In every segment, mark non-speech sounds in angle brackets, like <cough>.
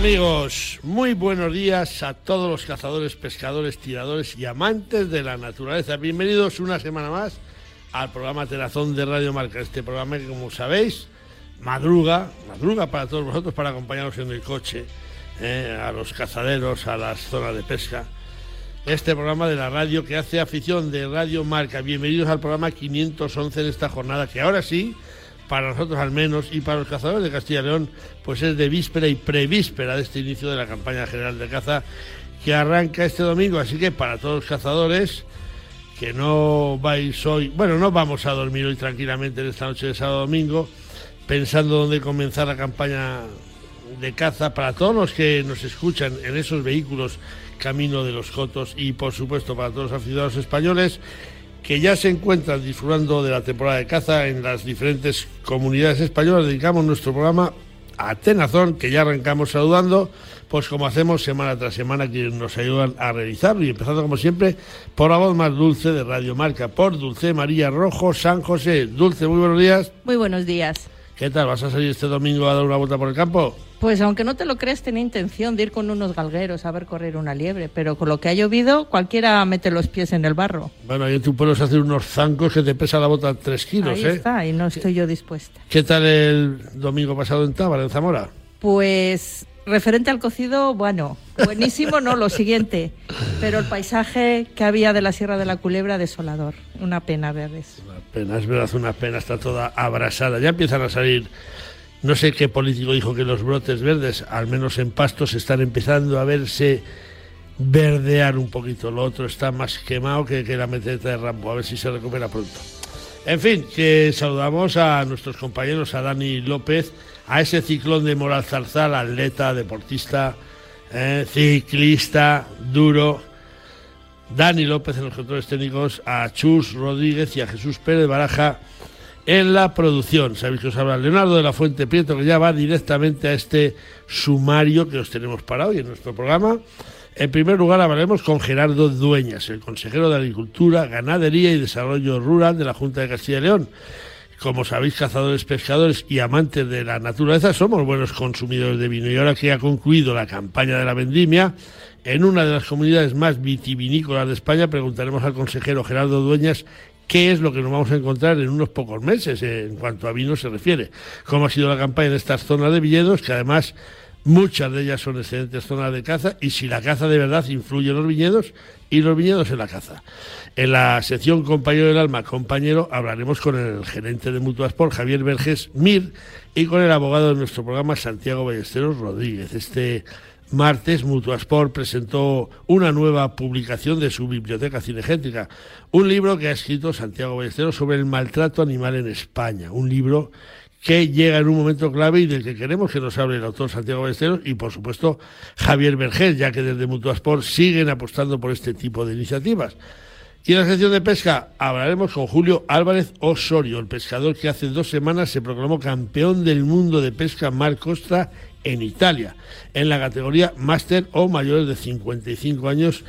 Amigos, muy buenos días a todos los cazadores, pescadores, tiradores y amantes de la naturaleza. Bienvenidos una semana más al programa Terazón de Radio Marca. Este programa que como sabéis, madruga, madruga para todos vosotros para acompañaros en el coche, eh, a los cazaderos, a las zonas de pesca. Este programa de la radio que hace afición de Radio Marca. Bienvenidos al programa 511 en esta jornada que ahora sí para nosotros al menos y para los cazadores de Castilla y León, pues es de víspera y prevíspera de este inicio de la campaña general de caza que arranca este domingo. Así que para todos los cazadores que no vais hoy, bueno, no vamos a dormir hoy tranquilamente en esta noche de sábado domingo, pensando dónde comenzar la campaña de caza, para todos los que nos escuchan en esos vehículos camino de los Jotos y por supuesto para todos los aficionados españoles que ya se encuentran disfrutando de la temporada de caza en las diferentes comunidades españolas. Dedicamos nuestro programa a Tenazón, que ya arrancamos saludando, pues como hacemos semana tras semana, que nos ayudan a realizarlo. Y empezando como siempre por la voz más dulce de Radio Marca, por Dulce María Rojo San José. Dulce, muy buenos días. Muy buenos días. ¿Qué tal? ¿Vas a salir este domingo a dar una vuelta por el campo? Pues aunque no te lo crees, tenía intención de ir con unos galgueros a ver correr una liebre, pero con lo que ha llovido, cualquiera mete los pies en el barro. Bueno, ahí tú puedes hacer unos zancos que te pesa la bota tres kilos, ahí ¿eh? está, y no estoy yo dispuesta. ¿Qué tal el domingo pasado en Tábara, en Zamora? Pues referente al cocido, bueno, buenísimo, no, lo siguiente. Pero el paisaje que había de la Sierra de la Culebra, desolador. Una pena verles. Una pena, es verdad, una pena, está toda abrasada. Ya empiezan a salir, no sé qué político dijo que los brotes verdes, al menos en pastos, están empezando a verse verdear un poquito. Lo otro está más quemado que, que la meteta de Rambo, a ver si se recupera pronto. En fin, que saludamos a nuestros compañeros, a Dani López, a ese ciclón de Moral Zarzal, atleta, deportista, eh, ciclista, duro. Dani López en los controles técnicos, a Chus Rodríguez y a Jesús Pérez Baraja en la producción. Sabéis que os habla Leonardo de la Fuente Prieto, que ya va directamente a este sumario que os tenemos para hoy en nuestro programa. En primer lugar, hablaremos con Gerardo Dueñas, el consejero de Agricultura, Ganadería y Desarrollo Rural de la Junta de Castilla y León. Como sabéis, cazadores, pescadores y amantes de la naturaleza, somos buenos consumidores de vino. Y ahora que ha concluido la campaña de la vendimia, en una de las comunidades más vitivinícolas de España, preguntaremos al consejero Gerardo Dueñas qué es lo que nos vamos a encontrar en unos pocos meses en cuanto a vino se refiere. Cómo ha sido la campaña en estas zonas de viñedos, que además Muchas de ellas son excelentes zonas de caza y si la caza de verdad influye en los viñedos y los viñedos en la caza. En la sección Compañero del Alma, compañero, hablaremos con el gerente de Mutuasport, Javier Verges Mir, y con el abogado de nuestro programa, Santiago Ballesteros Rodríguez. Este martes Mutuasport presentó una nueva publicación de su biblioteca cinegética, un libro que ha escrito Santiago Ballesteros sobre el maltrato animal en España, un libro que llega en un momento clave y del que queremos que nos hable el autor Santiago Ballesteros y, por supuesto, Javier Vergés, ya que desde Mutuasport siguen apostando por este tipo de iniciativas. Y en la sección de pesca hablaremos con Julio Álvarez Osorio, el pescador que hace dos semanas se proclamó campeón del mundo de pesca mar costa en Italia, en la categoría máster o mayores de 55 años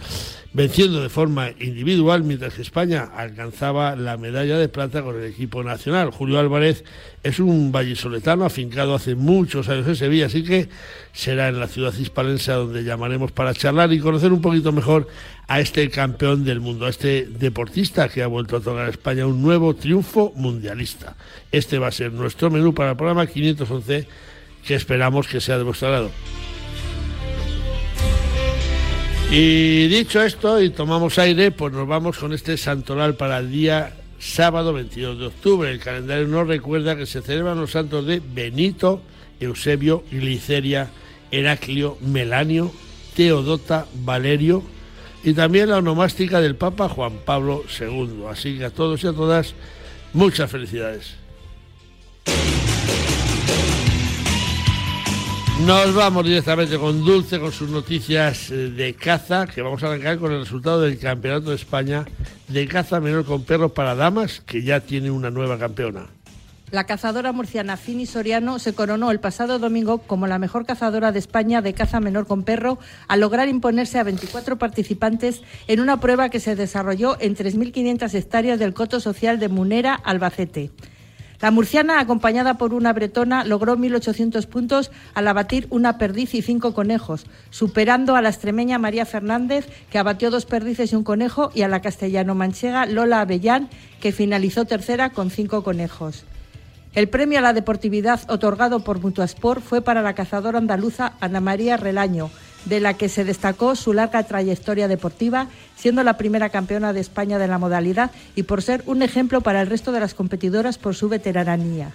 venciendo de forma individual, mientras que España alcanzaba la medalla de plata con el equipo nacional. Julio Álvarez es un vallisoletano afincado hace muchos años en Sevilla, así que será en la ciudad hispalense donde llamaremos para charlar y conocer un poquito mejor a este campeón del mundo, a este deportista que ha vuelto a tocar a España un nuevo triunfo mundialista. Este va a ser nuestro menú para el programa 511 que esperamos que sea de vuestro agrado. Y dicho esto, y tomamos aire, pues nos vamos con este santoral para el día sábado 22 de octubre. El calendario nos recuerda que se celebran los santos de Benito, Eusebio, Gliceria, Heraclio, Melanio, Teodota, Valerio y también la onomástica del Papa Juan Pablo II. Así que a todos y a todas, muchas felicidades. Nos vamos directamente con Dulce, con sus noticias eh, de caza, que vamos a arrancar con el resultado del Campeonato de España de caza menor con perros para damas, que ya tiene una nueva campeona. La cazadora murciana Fini Soriano se coronó el pasado domingo como la mejor cazadora de España de caza menor con perro al lograr imponerse a 24 participantes en una prueba que se desarrolló en 3.500 hectáreas del coto social de Munera, Albacete. La murciana, acompañada por una bretona, logró 1.800 puntos al abatir una perdiz y cinco conejos, superando a la extremeña María Fernández, que abatió dos perdices y un conejo, y a la castellano-manchega Lola Avellán, que finalizó tercera con cinco conejos. El premio a la deportividad otorgado por Mutuasport fue para la cazadora andaluza Ana María Relaño, de la que se destacó su larga trayectoria deportiva, siendo la primera campeona de España de la modalidad y por ser un ejemplo para el resto de las competidoras por su veteranía.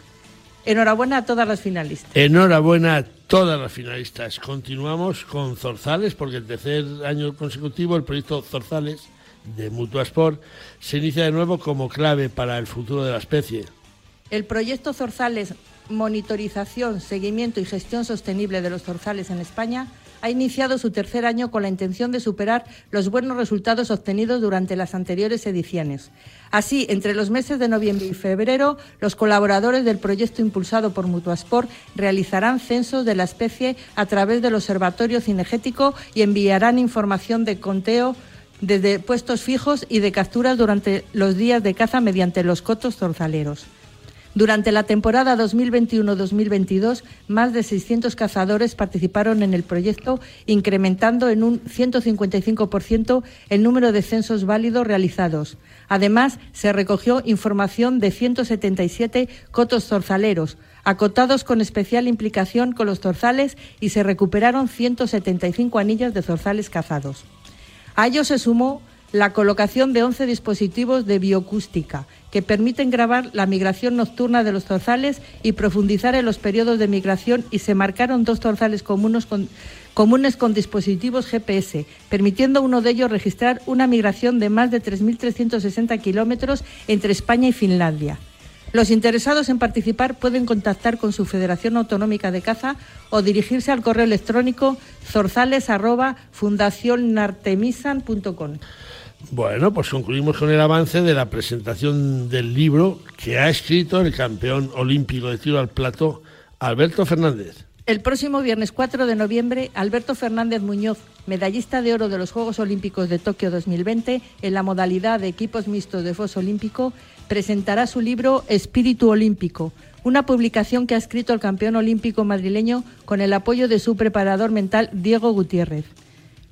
Enhorabuena a todas las finalistas. Enhorabuena a todas las finalistas. Continuamos con Zorzales, porque el tercer año consecutivo el proyecto Zorzales de Mutuasport se inicia de nuevo como clave para el futuro de la especie. El proyecto Zorzales Monitorización, Seguimiento y Gestión Sostenible de los Zorzales en España ha iniciado su tercer año con la intención de superar los buenos resultados obtenidos durante las anteriores ediciones. Así, entre los meses de noviembre y febrero, los colaboradores del proyecto impulsado por Mutuasport realizarán censos de la especie a través del Observatorio Cinegético y enviarán información de conteo desde puestos fijos y de capturas durante los días de caza mediante los cotos zorzaleros. Durante la temporada 2021-2022, más de 600 cazadores participaron en el proyecto, incrementando en un 155% el número de censos válidos realizados. Además, se recogió información de 177 cotos zorzaleros, acotados con especial implicación con los zorzales y se recuperaron 175 anillas de zorzales cazados. A ello se sumó la colocación de 11 dispositivos de bioacústica que permiten grabar la migración nocturna de los zorzales y profundizar en los periodos de migración y se marcaron dos zorzales comunes con, dispositivos GPS, permitiendo uno de ellos registrar una migración de más de 3.360 kilómetros entre España y Finlandia. Los interesados en participar pueden contactar con su Federación Autonómica de Caza o dirigirse al correo electrónico zorzales.fundacionnartemisan.com. Bueno, pues concluimos con el avance de la presentación del libro que ha escrito el campeón olímpico de tiro al plato, Alberto Fernández. El próximo viernes 4 de noviembre, Alberto Fernández Muñoz, medallista de oro de los Juegos Olímpicos de Tokio 2020 en la modalidad de equipos mixtos de foso olímpico, presentará su libro Espíritu Olímpico, una publicación que ha escrito el campeón olímpico madrileño con el apoyo de su preparador mental Diego Gutiérrez.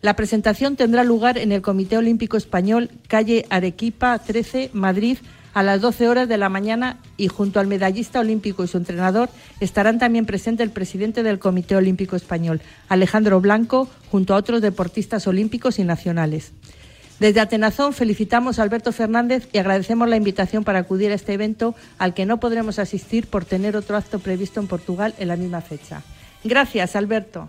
La presentación tendrá lugar en el Comité Olímpico Español, calle Arequipa 13, Madrid, a las 12 horas de la mañana y junto al medallista olímpico y su entrenador estarán también presentes el presidente del Comité Olímpico Español, Alejandro Blanco, junto a otros deportistas olímpicos y nacionales. Desde Atenazón felicitamos a Alberto Fernández y agradecemos la invitación para acudir a este evento al que no podremos asistir por tener otro acto previsto en Portugal en la misma fecha. Gracias, Alberto.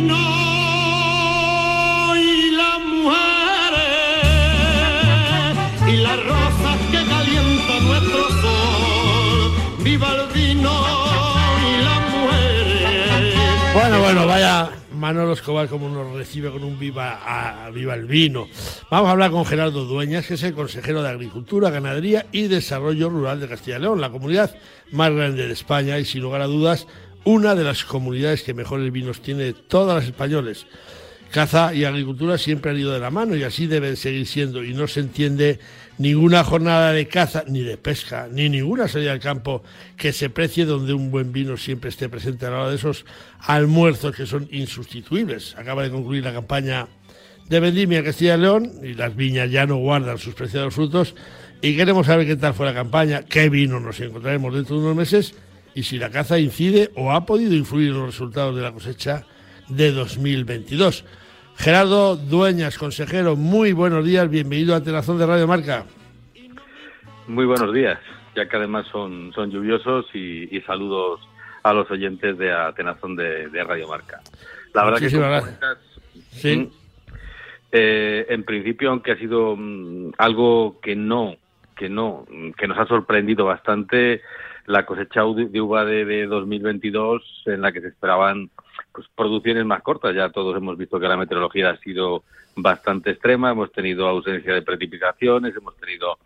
Manolo Escobar como nos recibe con un viva, a, viva el vino. Vamos a hablar con Gerardo Dueñas, que es el consejero de Agricultura, Ganadería y Desarrollo Rural de Castilla y León, la comunidad más grande de España y sin lugar a dudas una de las comunidades que mejores vinos tiene todas las españoles. Caza y agricultura siempre han ido de la mano y así deben seguir siendo. Y no se entiende ninguna jornada de caza, ni de pesca, ni ninguna salida al campo que se precie donde un buen vino siempre esté presente a la hora de esos almuerzos que son insustituibles. Acaba de concluir la campaña de vendimia Castilla y León y las viñas ya no guardan sus preciados frutos. Y queremos saber qué tal fue la campaña, qué vino nos encontraremos dentro de unos meses y si la caza incide o ha podido influir en los resultados de la cosecha de 2022. Gerardo Dueñas, consejero, muy buenos días, bienvenido a Tenazón de Radio Marca. Muy buenos días, ya que además son, son lluviosos y, saludos a los oyentes de Atenazón de, Radio Marca. La verdad que ¿Sí? Mm, eh, en principio, aunque ha sido mm, algo que no, que no, que nos ha sorprendido bastante, la cosecha de uva de, 2022 en la que se esperaban pues producciones más cortas. Ya todos hemos visto que la meteorología ha sido bastante extrema, hemos tenido ausencia de precipitaciones, hemos tenido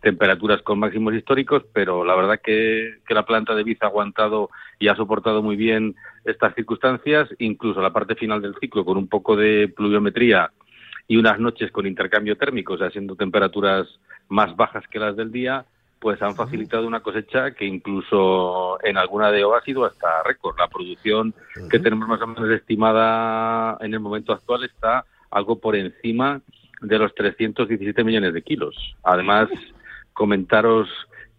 temperaturas con máximos históricos, pero la verdad que, que la planta de Biz ha aguantado y ha soportado muy bien estas circunstancias, incluso la parte final del ciclo con un poco de pluviometría y unas noches con intercambio térmico, o sea, siendo temperaturas más bajas que las del día, pues han facilitado una cosecha que incluso en alguna de ellas ha sido hasta récord. La producción que tenemos más o menos estimada en el momento actual está algo por encima de los 317 millones de kilos. Además, comentaros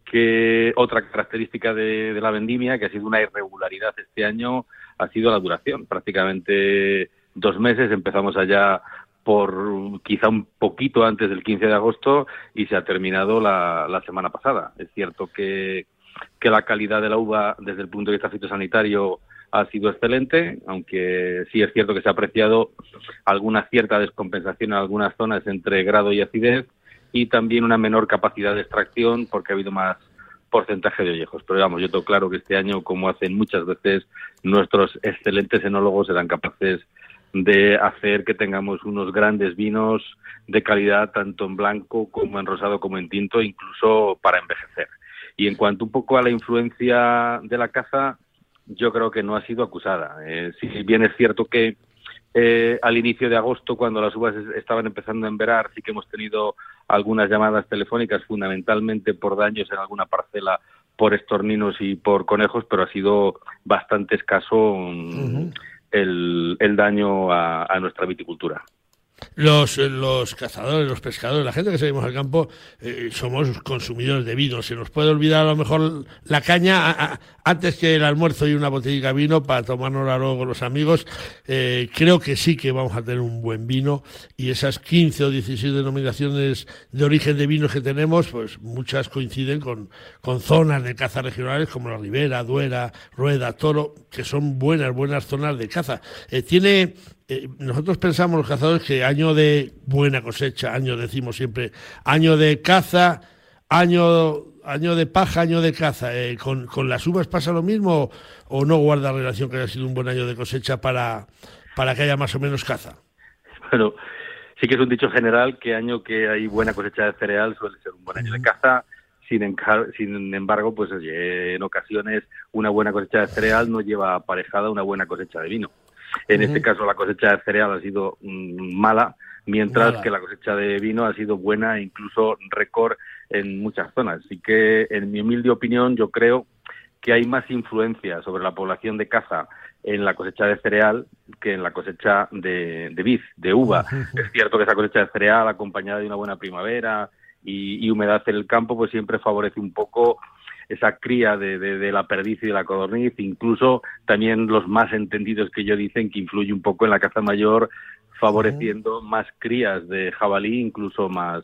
que otra característica de, de, la vendimia, que ha sido una irregularidad este año, ha sido la duración. Prácticamente dos meses, empezamos allá por quizá un poquito antes del 15 de agosto y se ha terminado la, la semana pasada. Es cierto que, que la calidad de la uva desde el punto de vista fitosanitario ha sido excelente, aunque sí es cierto que se ha apreciado alguna cierta descompensación en algunas zonas entre grado y acidez y también una menor capacidad de extracción porque ha habido más porcentaje de ollejos. Pero vamos, yo tengo claro que este año, como hacen muchas veces, nuestros excelentes enólogos serán capaces de hacer que tengamos unos grandes vinos de calidad tanto en blanco como en rosado como en tinto, incluso para envejecer. Y en cuanto un poco a la influencia de la caza, yo creo que no ha sido acusada. Eh, si bien es cierto que eh, al inicio de agosto, cuando las uvas estaban empezando a enverar, sí que hemos tenido algunas llamadas telefónicas, fundamentalmente por daños en alguna parcela por estorninos y por conejos, pero ha sido bastante escaso el, el daño a, a nuestra viticultura. Los, los cazadores, los pescadores, la gente que seguimos al campo, eh, somos consumidores de vino. Se nos puede olvidar a lo mejor la caña antes que el almuerzo y una botellita de vino para tomárnosla luego con los amigos. Eh, creo que sí que vamos a tener un buen vino y esas 15 o 16 denominaciones de origen de vinos que tenemos, pues muchas coinciden con, con zonas de caza regionales como la Ribera, Duera, Rueda, Toro, que son buenas, buenas zonas de caza. Eh, tiene eh, nosotros pensamos los cazadores que año de buena cosecha, año decimos siempre, año de caza, año año de paja, año de caza. Eh, ¿con, ¿con, las uvas pasa lo mismo o no guarda relación que haya sido un buen año de cosecha para, para que haya más o menos caza? Bueno, sí que es un dicho general que año que hay buena cosecha de cereal suele ser un buen año de caza. Sin, sin embargo, pues en ocasiones una buena cosecha de cereal no lleva aparejada una buena cosecha de vino. En este caso la cosecha de cereal ha sido mm, mala, mientras que la cosecha de vino ha sido buena, incluso récord en muchas zonas. Así que, en mi humilde opinión, yo creo que hay más influencia sobre la población de caza en la cosecha de cereal que en la cosecha de, de vid, de uva. Es cierto que esa cosecha de cereal, acompañada de una buena primavera y, y humedad en el campo, pues siempre favorece un poco esa cría de, de, de, la perdiz y de la codorniz, incluso también los más entendidos que yo dicen que influye un poco en la caza mayor, favoreciendo más crías de jabalí, incluso más,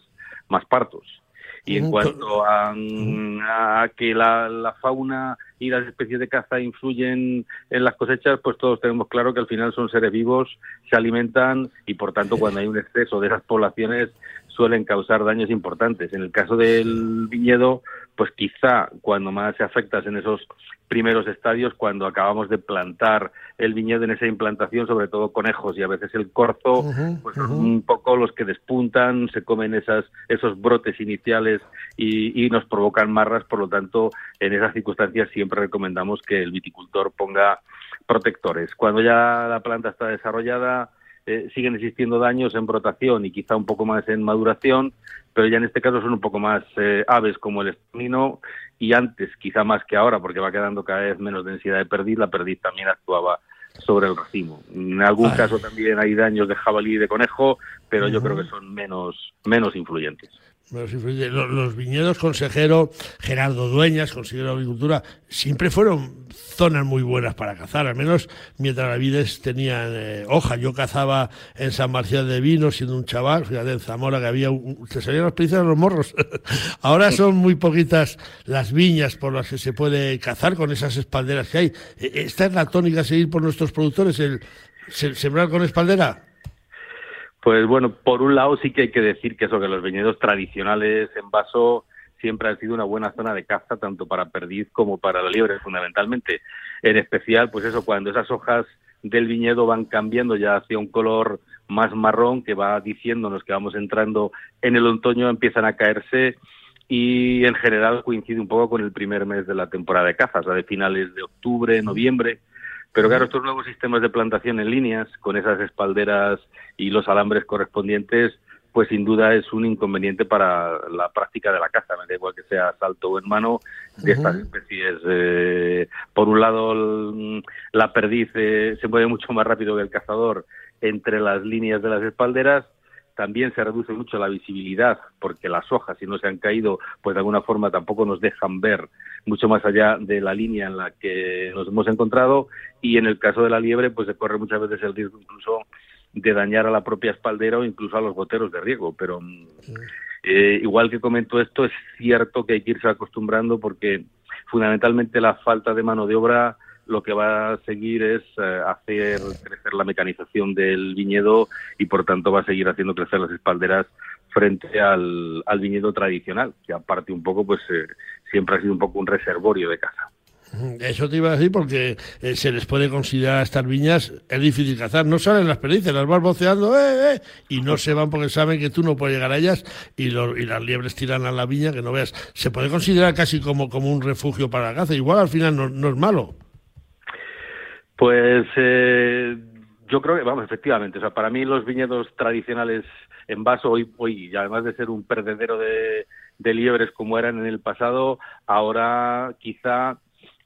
más partos. Y en cuanto a, a que la, la, fauna y las especies de caza influyen en las cosechas, pues todos tenemos claro que al final son seres vivos, se alimentan y por tanto cuando hay un exceso de esas poblaciones suelen causar daños importantes. En el caso del viñedo, pues quizá cuando más se afecta es en esos primeros estadios, cuando acabamos de plantar el viñedo en esa implantación, sobre todo conejos y a veces el corzo, pues son un poco los que despuntan, se comen esas, esos brotes iniciales y, y nos provocan marras, por lo tanto, en esas circunstancias siempre recomendamos que el viticultor ponga protectores. Cuando ya la planta está desarrollada, eh, siguen existiendo daños en brotación y quizá un poco más en maduración, pero ya en este caso son un poco más eh, aves como el estornino y antes, quizá más que ahora, porque va quedando cada vez menos densidad de perdiz, la perdiz también actuaba sobre el racimo. En algún caso también hay daños de jabalí y de conejo, pero yo creo que son menos, menos influyentes. Los viñedos, consejero Gerardo Dueñas, consejero de Agricultura, siempre fueron zonas muy buenas para cazar, al menos mientras las vides tenían eh, hoja. Yo cazaba en San Marcial de Vino siendo un chaval, fíjate en Zamora que había, un, te salían las de los morros. <laughs> Ahora son muy poquitas las viñas por las que se puede cazar con esas espalderas que hay. E, ¿Esta es la tónica a seguir por nuestros productores, el sembrar con espaldera? Pues bueno, por un lado sí que hay que decir que eso, que los viñedos tradicionales en vaso siempre han sido una buena zona de caza tanto para perdiz como para la liebre fundamentalmente. En especial, pues eso, cuando esas hojas del viñedo van cambiando ya hacia un color más marrón que va diciéndonos que vamos entrando en el otoño, empiezan a caerse y en general coincide un poco con el primer mes de la temporada de cazas, la de finales de octubre, noviembre. Pero claro, estos nuevos sistemas de plantación en líneas, con esas espalderas y los alambres correspondientes, pues sin duda es un inconveniente para la práctica de la caza, me da igual que sea salto o en mano de estas especies. Eh, por un lado, la perdiz eh, se mueve mucho más rápido que el cazador entre las líneas de las espalderas también se reduce mucho la visibilidad porque las hojas, si no se han caído, pues de alguna forma tampoco nos dejan ver mucho más allá de la línea en la que nos hemos encontrado y en el caso de la liebre, pues se corre muchas veces el riesgo incluso de dañar a la propia espaldera o incluso a los boteros de riego. Pero eh, igual que comento esto, es cierto que hay que irse acostumbrando porque fundamentalmente la falta de mano de obra lo que va a seguir es eh, hacer crecer la mecanización del viñedo y por tanto va a seguir haciendo crecer las espalderas frente al, viñedo tradicional, que aparte un poco, pues eh, siempre ha sido un poco un reservorio de caza. Eso te iba a decir porque eh, se les puede considerar a estas viñas, es difícil cazar, no salen las perdices, las vas boceando eh, y no se van porque saben que tú no puedes llegar a ellas y, y las liebres tiran a la viña que no veas. Se puede considerar casi como, como un refugio para la caza, igual al final no es malo. Pues eh, yo creo que, vamos, efectivamente, o sea, para mí los viñedos tradicionales en vaso hoy, hoy además de ser un perdedero de, liebres como eran en el pasado, ahora quizá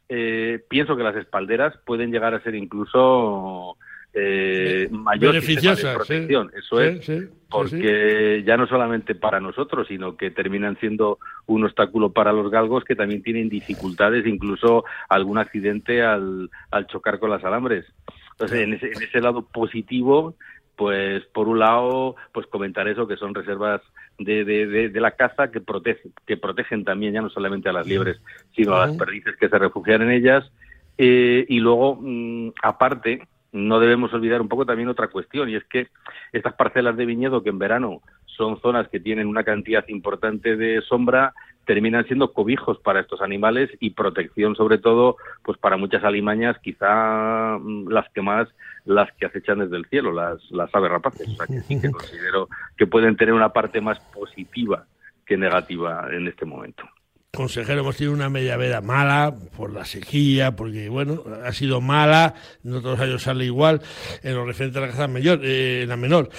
eh, pienso que las espalderas pueden llegar a ser incluso eh, mayor beneficiosa protección. Eso es, porque ya no solamente para nosotros, sino que terminan siendo un obstáculo para los galgos que también tienen dificultades, incluso algún accidente al, al chocar con las alambres. Entonces, en ese, en ese lado positivo, pues por un lado, pues comentar eso, que son reservas de, de, de, la caza que, protege, que protegen también ya no solamente a las liebres, sino a las perdices que se refugian en ellas. Eh, y luego, mm, aparte, no debemos olvidar un poco también otra cuestión, y es que estas parcelas de viñedo que en verano son zonas que tienen una cantidad importante de sombra, terminan siendo cobijos para estos animales y protección sobre todo pues para muchas alimañas, quizá mm, las que más las que acechan desde el cielo, las, las aves rapaces. O sea que sí que <laughs> considero que pueden tener una parte más positiva que negativa en este momento consejero, hemos tenido una media veda mala por la sequía, porque, bueno, ha sido mala, no todos los años sale igual, en lo referente a la caza mayor, eh, en la menor.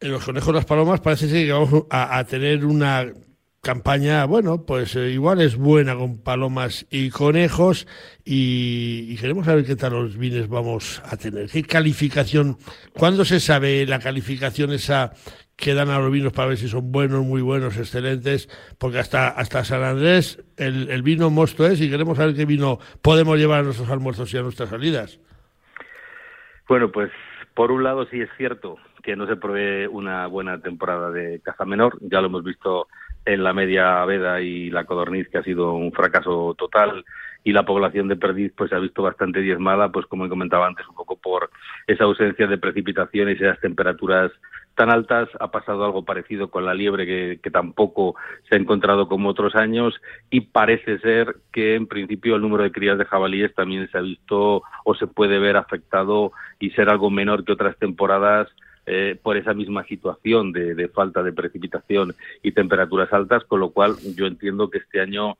En los conejos, las palomas, parece que vamos a, tener una campaña, bueno, pues eh, igual es buena con palomas y conejos y, queremos saber qué tal los vines vamos a tener. ¿Qué calificación? ¿Cuándo se sabe la calificación esa que dan a los vinos para ver si son buenos, muy buenos, excelentes, porque hasta, hasta San Andrés el, el vino mosto es y queremos saber qué vino podemos llevar a nuestros almuerzos y a nuestras salidas. Bueno, pues por un lado sí es cierto que no se provee una buena temporada de caza menor, ya lo hemos visto en la media veda y la codorniz que ha sido un fracaso total y la población de perdiz pues se ha visto bastante diezmada pues como he comentado antes un poco por esa ausencia de precipitaciones y esas temperaturas tan altas. Ha pasado algo parecido con la liebre, que, tampoco se ha encontrado como otros años, y parece ser que en principio el número de crías de jabalíes también se ha visto o se puede ver afectado y ser algo menor que otras temporadas eh, por esa misma situación de, falta de precipitación y temperaturas altas, con lo cual yo entiendo que este año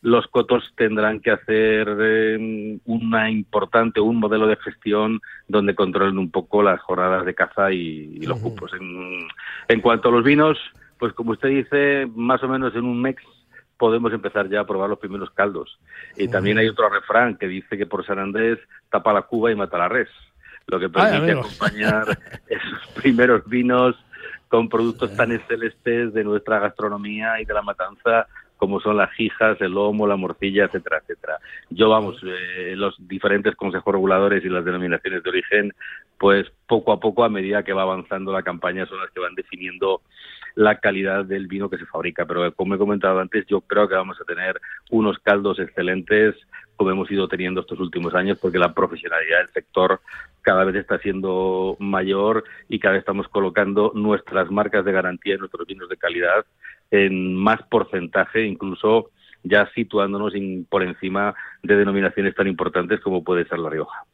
los cotos tendrán que hacer eh, una importante, un modelo de gestión donde controlen un poco las jornadas de caza y, los cupos. En, en cuanto a los vinos, pues como usted dice, más o menos en un mes podemos empezar ya a probar los primeros caldos. Y también hay otro refrán que dice que por San Andrés tapa la cuba y mata la res lo que permite acompañar <laughs> esos primeros vinos con productos tan excelentes de nuestra gastronomía y de la matanza como son las jijas, el lomo, la morcilla, etcétera, etcétera. Yo, vamos, eh, los diferentes consejos reguladores y las denominaciones de origen, pues poco a poco, a medida que va avanzando la campaña, son las que van definiendo la calidad del vino que se fabrica. Pero como he comentado antes, yo creo que vamos a tener unos caldos excelentes como hemos ido teniendo estos últimos años, porque la profesionalidad del sector cada vez está siendo mayor y cada vez estamos colocando nuestras marcas de garantía y nuestros vinos de calidad en más porcentaje, incluso ya situándonos por encima de denominaciones tan importantes como puede ser La Rioja.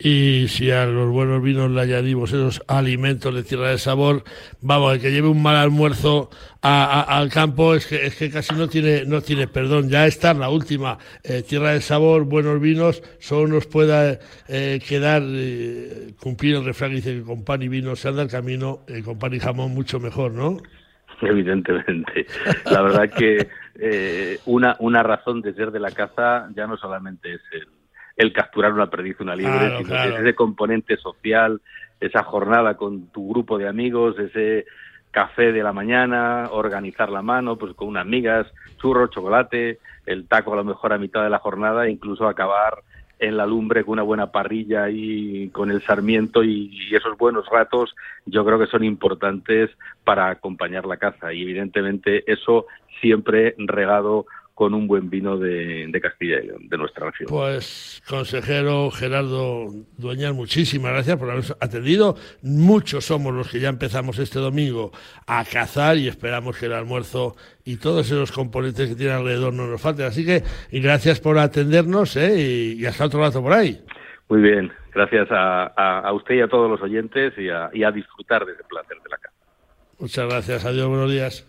Y si a los buenos vinos le añadimos esos alimentos de tierra de sabor, vamos, el que lleve un mal almuerzo al campo es que, es que casi no tiene, no tiene perdón. Ya está la última, eh, tierra de sabor, buenos vinos, solo nos pueda eh, quedar eh, cumplir el refrán que dice que con pan y vino se anda el camino, con pan y jamón mucho mejor, ¿no? Evidentemente. La verdad que una, una razón de ser de la caza ya no solamente es el el capturar una perdiz, una libre, sino ese componente social, esa jornada con tu grupo de amigos, ese café de la mañana, organizar la mano, pues con unas amigas, churro, chocolate, el taco a lo mejor a mitad de la jornada, incluso acabar en la lumbre con una buena parrilla y con el sarmiento y, y, esos buenos ratos yo creo que son importantes para acompañar la caza. Y evidentemente eso siempre regado con un buen vino de, Castilla y León, de nuestra región. Pues, consejero Gerardo Dueñas, muchísimas gracias por habernos atendido. Muchos somos los que ya empezamos este domingo a cazar y esperamos que el almuerzo y todos esos componentes que tiene alrededor no nos falten. Así que, y gracias por atendernos ¿eh? y, hasta otro rato por ahí. Muy bien, gracias a, usted y a todos los oyentes y a, y a disfrutar de ese placer de la caza. Muchas gracias, adiós, buenos días.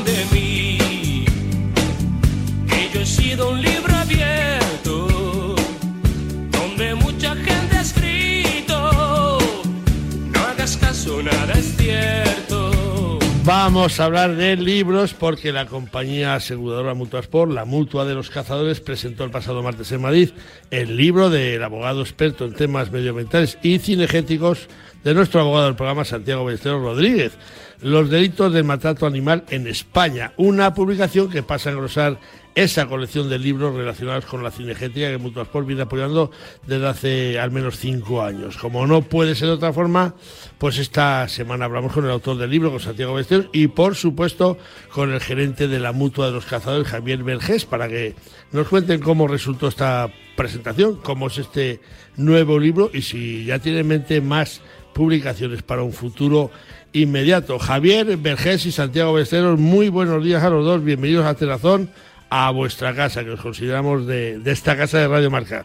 Vamos a hablar de libros porque la compañía aseguradora Mutuasport, la mutua de los cazadores, presentó el pasado martes en Madrid el libro del abogado experto en temas medioambientales y cinegéticos de nuestro abogado del programa Santiago Ballesteros Rodríguez. Los delitos del maltrato animal en España, una publicación que pasa a engrosar esa colección de libros relacionados con la cinegética que Mutuasport viene apoyando desde hace al menos cinco años. Como no puede ser de otra forma, pues esta semana hablamos con el autor del libro, con Santiago Bester, y por supuesto con el gerente de la Mutua de los Cazadores, Javier Vergés, para que nos cuenten cómo resultó esta presentación, cómo es este nuevo libro y si ya tiene en mente más publicaciones para un futuro inmediato. Javier Vergés y Santiago Besteros, muy buenos días a los dos, bienvenidos a Terazón a vuestra casa, que os consideramos de, esta casa de Radio Marca.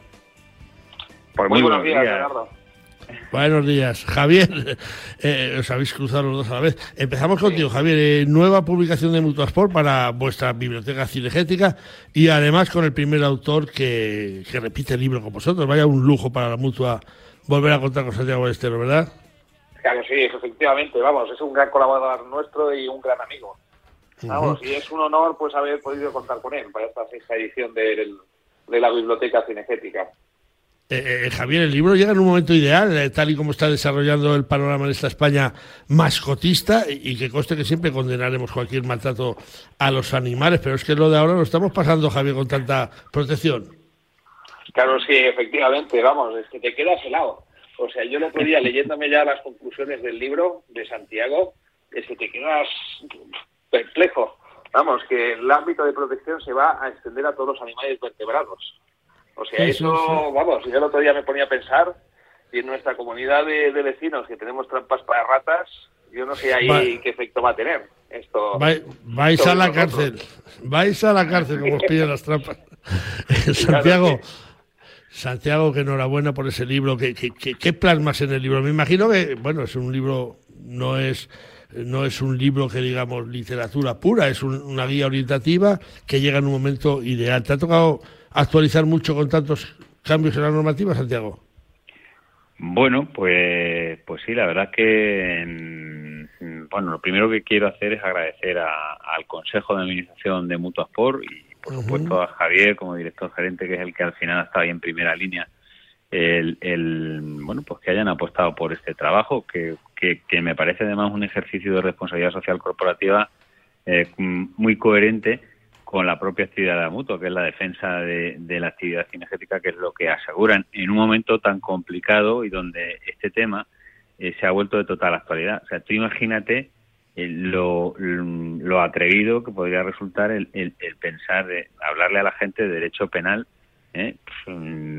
Pues muy, buenos, días, Gerardo. Buenos días, Javier. Eh, os habéis cruzado los dos a la vez. Empezamos contigo, Javier. Eh, nueva publicación de Mutuasport para vuestra biblioteca cinegética y además con el primer autor que, repite el libro con vosotros. Vaya un lujo para la mutua volver a contar con Santiago Estero, ¿verdad? Claro, sí, efectivamente. Vamos, es un gran colaborador nuestro y un gran amigo. Vamos, y es un honor pues haber podido contar con él para esta sexta edición de, la Biblioteca Cinegética. Eh, eh, Javier, el libro llega en un momento ideal, eh, tal y como está desarrollando el panorama en esta España mascotista, y, que conste que siempre condenaremos cualquier maltrato a los animales, pero es que lo de ahora lo estamos pasando, Javier, con tanta protección. Claro, sí, efectivamente, vamos, es que te quedas helado. O sea, yo el otro día leyéndome ya las conclusiones del libro de Santiago, es que te quedas perplejo. Vamos, que el ámbito de protección se va a extender a todos los animales vertebrados. O sea, eso, vamos, yo el otro día me ponía a pensar, y en nuestra comunidad de, vecinos que tenemos trampas para ratas, yo no sé ahí qué efecto va a tener. Esto, vais, a la cárcel, vais a la cárcel como os <laughs> piden las trampas. Santiago, Santiago, que enhorabuena por ese libro. ¿Qué, qué, qué plasmas en el libro? Me imagino que, bueno, es un libro, no es no es un libro que digamos literatura pura, es una guía orientativa que llega en un momento ideal. ¿Te ha tocado actualizar mucho con tantos cambios en la normativa, Santiago? Bueno, pues, pues sí, la verdad que, mm, bueno, lo primero que quiero hacer es agradecer al Consejo de Administración de Mutuasport y, por supuesto, a Javier como director gerente, que es el que al final está ahí en primera línea, el, el, bueno, pues que hayan apostado por este trabajo, que que, me parece además un ejercicio de responsabilidad social corporativa eh, muy coherente con la propia actividad de la mutua, que es la defensa de, la actividad cinegética, que es lo que aseguran en un momento tan complicado y donde este tema se ha vuelto de total actualidad. O sea, tú imagínate lo, lo atrevido que podría resultar el, el, pensar de hablarle a la gente de derecho penal ¿eh?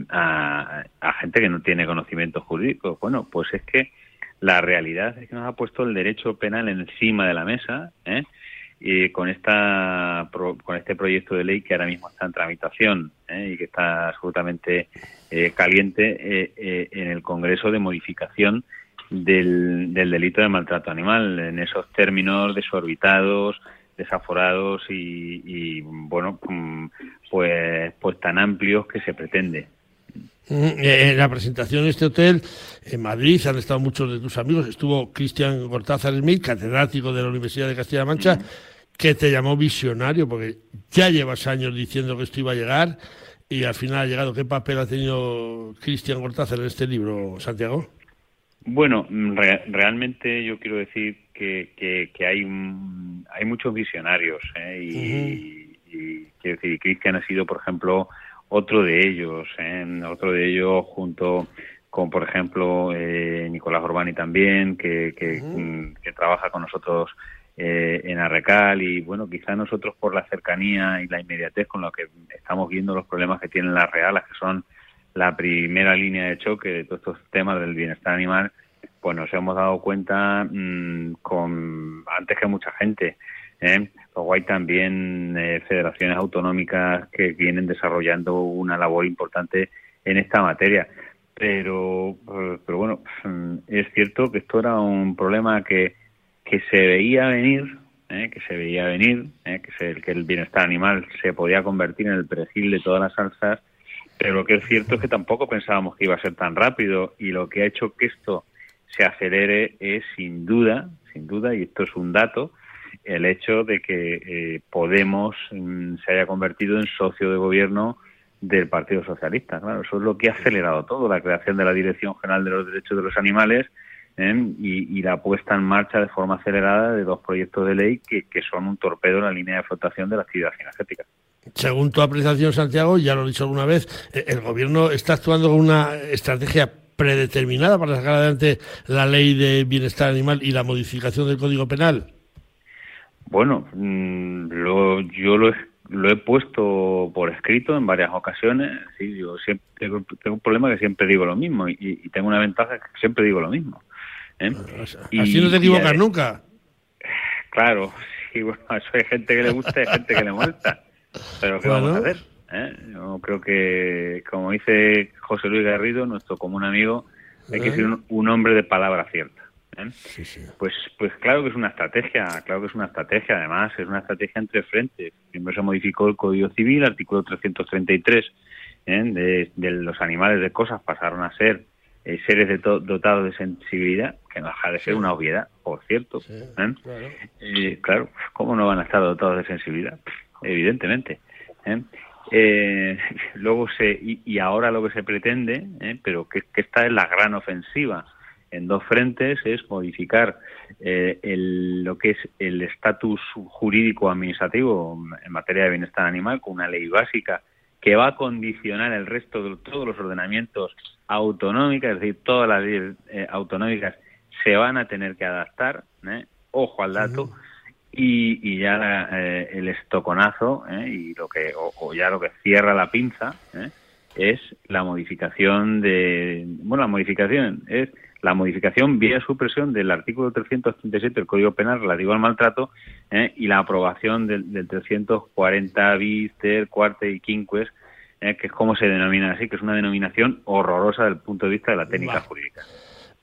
a, a, gente que no tiene conocimiento jurídico. Bueno, pues es que la realidad es que nos ha puesto el derecho penal encima de la mesa ¿eh? Y con esta con este proyecto de ley que ahora mismo está en tramitación ¿eh? y que está absolutamente eh, caliente en el Congreso de modificación del, delito de maltrato animal, en esos términos desorbitados, desaforados y, bueno, mm, pues, pues tan amplios que se pretende. En la presentación de este hotel en Madrid han estado muchos de tus amigos. Estuvo Cristian Gortázar Smith, catedrático de la Universidad de Castilla-La Mancha, que te llamó visionario, porque ya llevas años diciendo que esto iba a llegar y al final ha llegado. ¿Qué papel ha tenido Cristian Gortázar en este libro, Santiago? Bueno, mm, realmente yo quiero decir que, que, hay, hay muchos visionarios ¿eh? y, quiero decir, Cristian ha sido, por ejemplo, otro de ellos, ¿eh? otro de ellos junto con, por ejemplo, eh, Nicolás Urbani también, que, que, mm, que, trabaja con nosotros eh, en Arrecal y, bueno, quizá nosotros por la cercanía y la inmediatez con lo que estamos viendo los problemas que tienen las realas, que son la primera línea de choque de todos estos temas del bienestar animal, pues nos hemos dado cuenta mm, con antes que mucha gente. ¿Eh? Luego hay también eh, federaciones autonómicas que vienen desarrollando una labor importante en esta materia. Pero, eh, pero bueno, mm, es cierto que esto era un problema que, que se veía venir, ¿eh? que se veía venir, que, se, que el bienestar animal se podía convertir en el perejil de todas las salsas pero lo que es cierto es que tampoco pensábamos que iba a ser tan rápido y lo que ha hecho que esto se acelere es sin duda, sin duda, y esto es un dato, el hecho de que eh, Podemos mm, se haya convertido en socio de gobierno del Partido Socialista. Claro, eso es lo que ha acelerado todo, la creación de la Dirección General de los Derechos de los Animales ¿eh? y, la puesta en marcha de forma acelerada de dos proyectos de ley que, que son un torpedo en la línea de flotación de la actividad energética según tu apreciación, Santiago, ya lo he dicho alguna vez, eh, el gobierno está actuando con una estrategia predeterminada para sacar adelante la ley de bienestar animal y la modificación del Código Penal. Bueno, mm, lo, yo lo he, lo he puesto por escrito en varias ocasiones. Sí, yo siempre tengo, un problema que siempre digo lo mismo y, tengo una ventaja que siempre digo lo mismo. ¿eh? Así no te equivocas nunca. Claro, <laughs> sí, bueno, eso hay gente que le gusta y hay gente que le molesta. Pero ¿qué vamos a hacer? ¿Eh? Yo creo que, como dice José Luis Garrido, nuestro común amigo, hay que ser un, hombre de palabra cierta. ¿Eh? Pues, pues claro que es una estrategia, claro que es una estrategia, además es una estrategia entre frentes. Primero se modificó el Código Civil, artículo 333, ¿eh? de, de, los animales de cosas pasaron a ser eh, seres de dotados de sensibilidad, que no deja de ser una obviedad, por cierto. Claro. claro, ¿cómo no van a estar dotados de sensibilidad? evidentemente. ¿eh? Eh, luego se y, ahora lo que se pretende, ¿eh? pero que, que, esta es la gran ofensiva en dos frentes, es modificar el, lo que es el estatus jurídico administrativo en materia de bienestar animal con una ley básica que va a condicionar el resto de todos los ordenamientos autonómicos, es decir, todas las leyes autonómicas se van a tener que adaptar, ojo al dato, y, ya eh, el estoconazo eh, y lo que o, ya lo que cierra la pinza eh, es la modificación de bueno la modificación es la modificación vía supresión del artículo 337 del Código Penal relativo al maltrato y la aprobación del, del 340 bis, ter, cuarte y quinques que es como se denomina así, que es una denominación horrorosa desde el punto de vista de la técnica jurídica.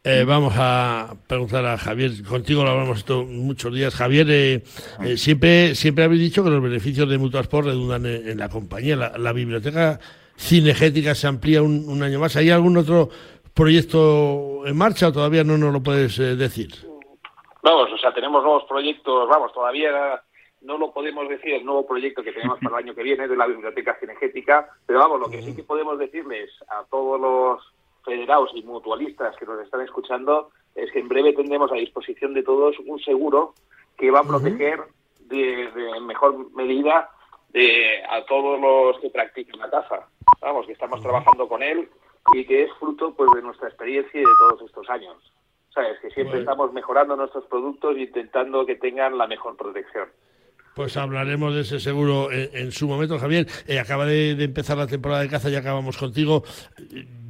Eh, vamos a preguntar a Javier, contigo lo hablamos esto muchos días. Javier, eh, eh, siempre, siempre habéis dicho que los beneficios de Mutuasport redundan en, la compañía. La, biblioteca cinegética se amplía un, año más. ¿Hay algún otro proyecto en marcha o todavía no nos lo puedes decir? Vamos, o sea, tenemos nuevos proyectos, vamos, todavía no lo podemos decir el nuevo proyecto que tenemos para el año que viene de la biblioteca cinegética, pero vamos, lo que sí que podemos decirles a todos los federados y mutualistas que nos están escuchando es que en breve tendremos a disposición de todos un seguro que va a proteger de, mejor medida de, a todos los que practiquen la caza. Vamos, que estamos trabajando con él y que es fruto pues de nuestra experiencia y de todos estos años. ¿sabes? Que siempre estamos mejorando nuestros productos e intentando que tengan la mejor protección. Pues hablaremos de ese seguro en, su momento, Javier. Eh, acaba de, empezar la temporada de caza, ya acabamos contigo.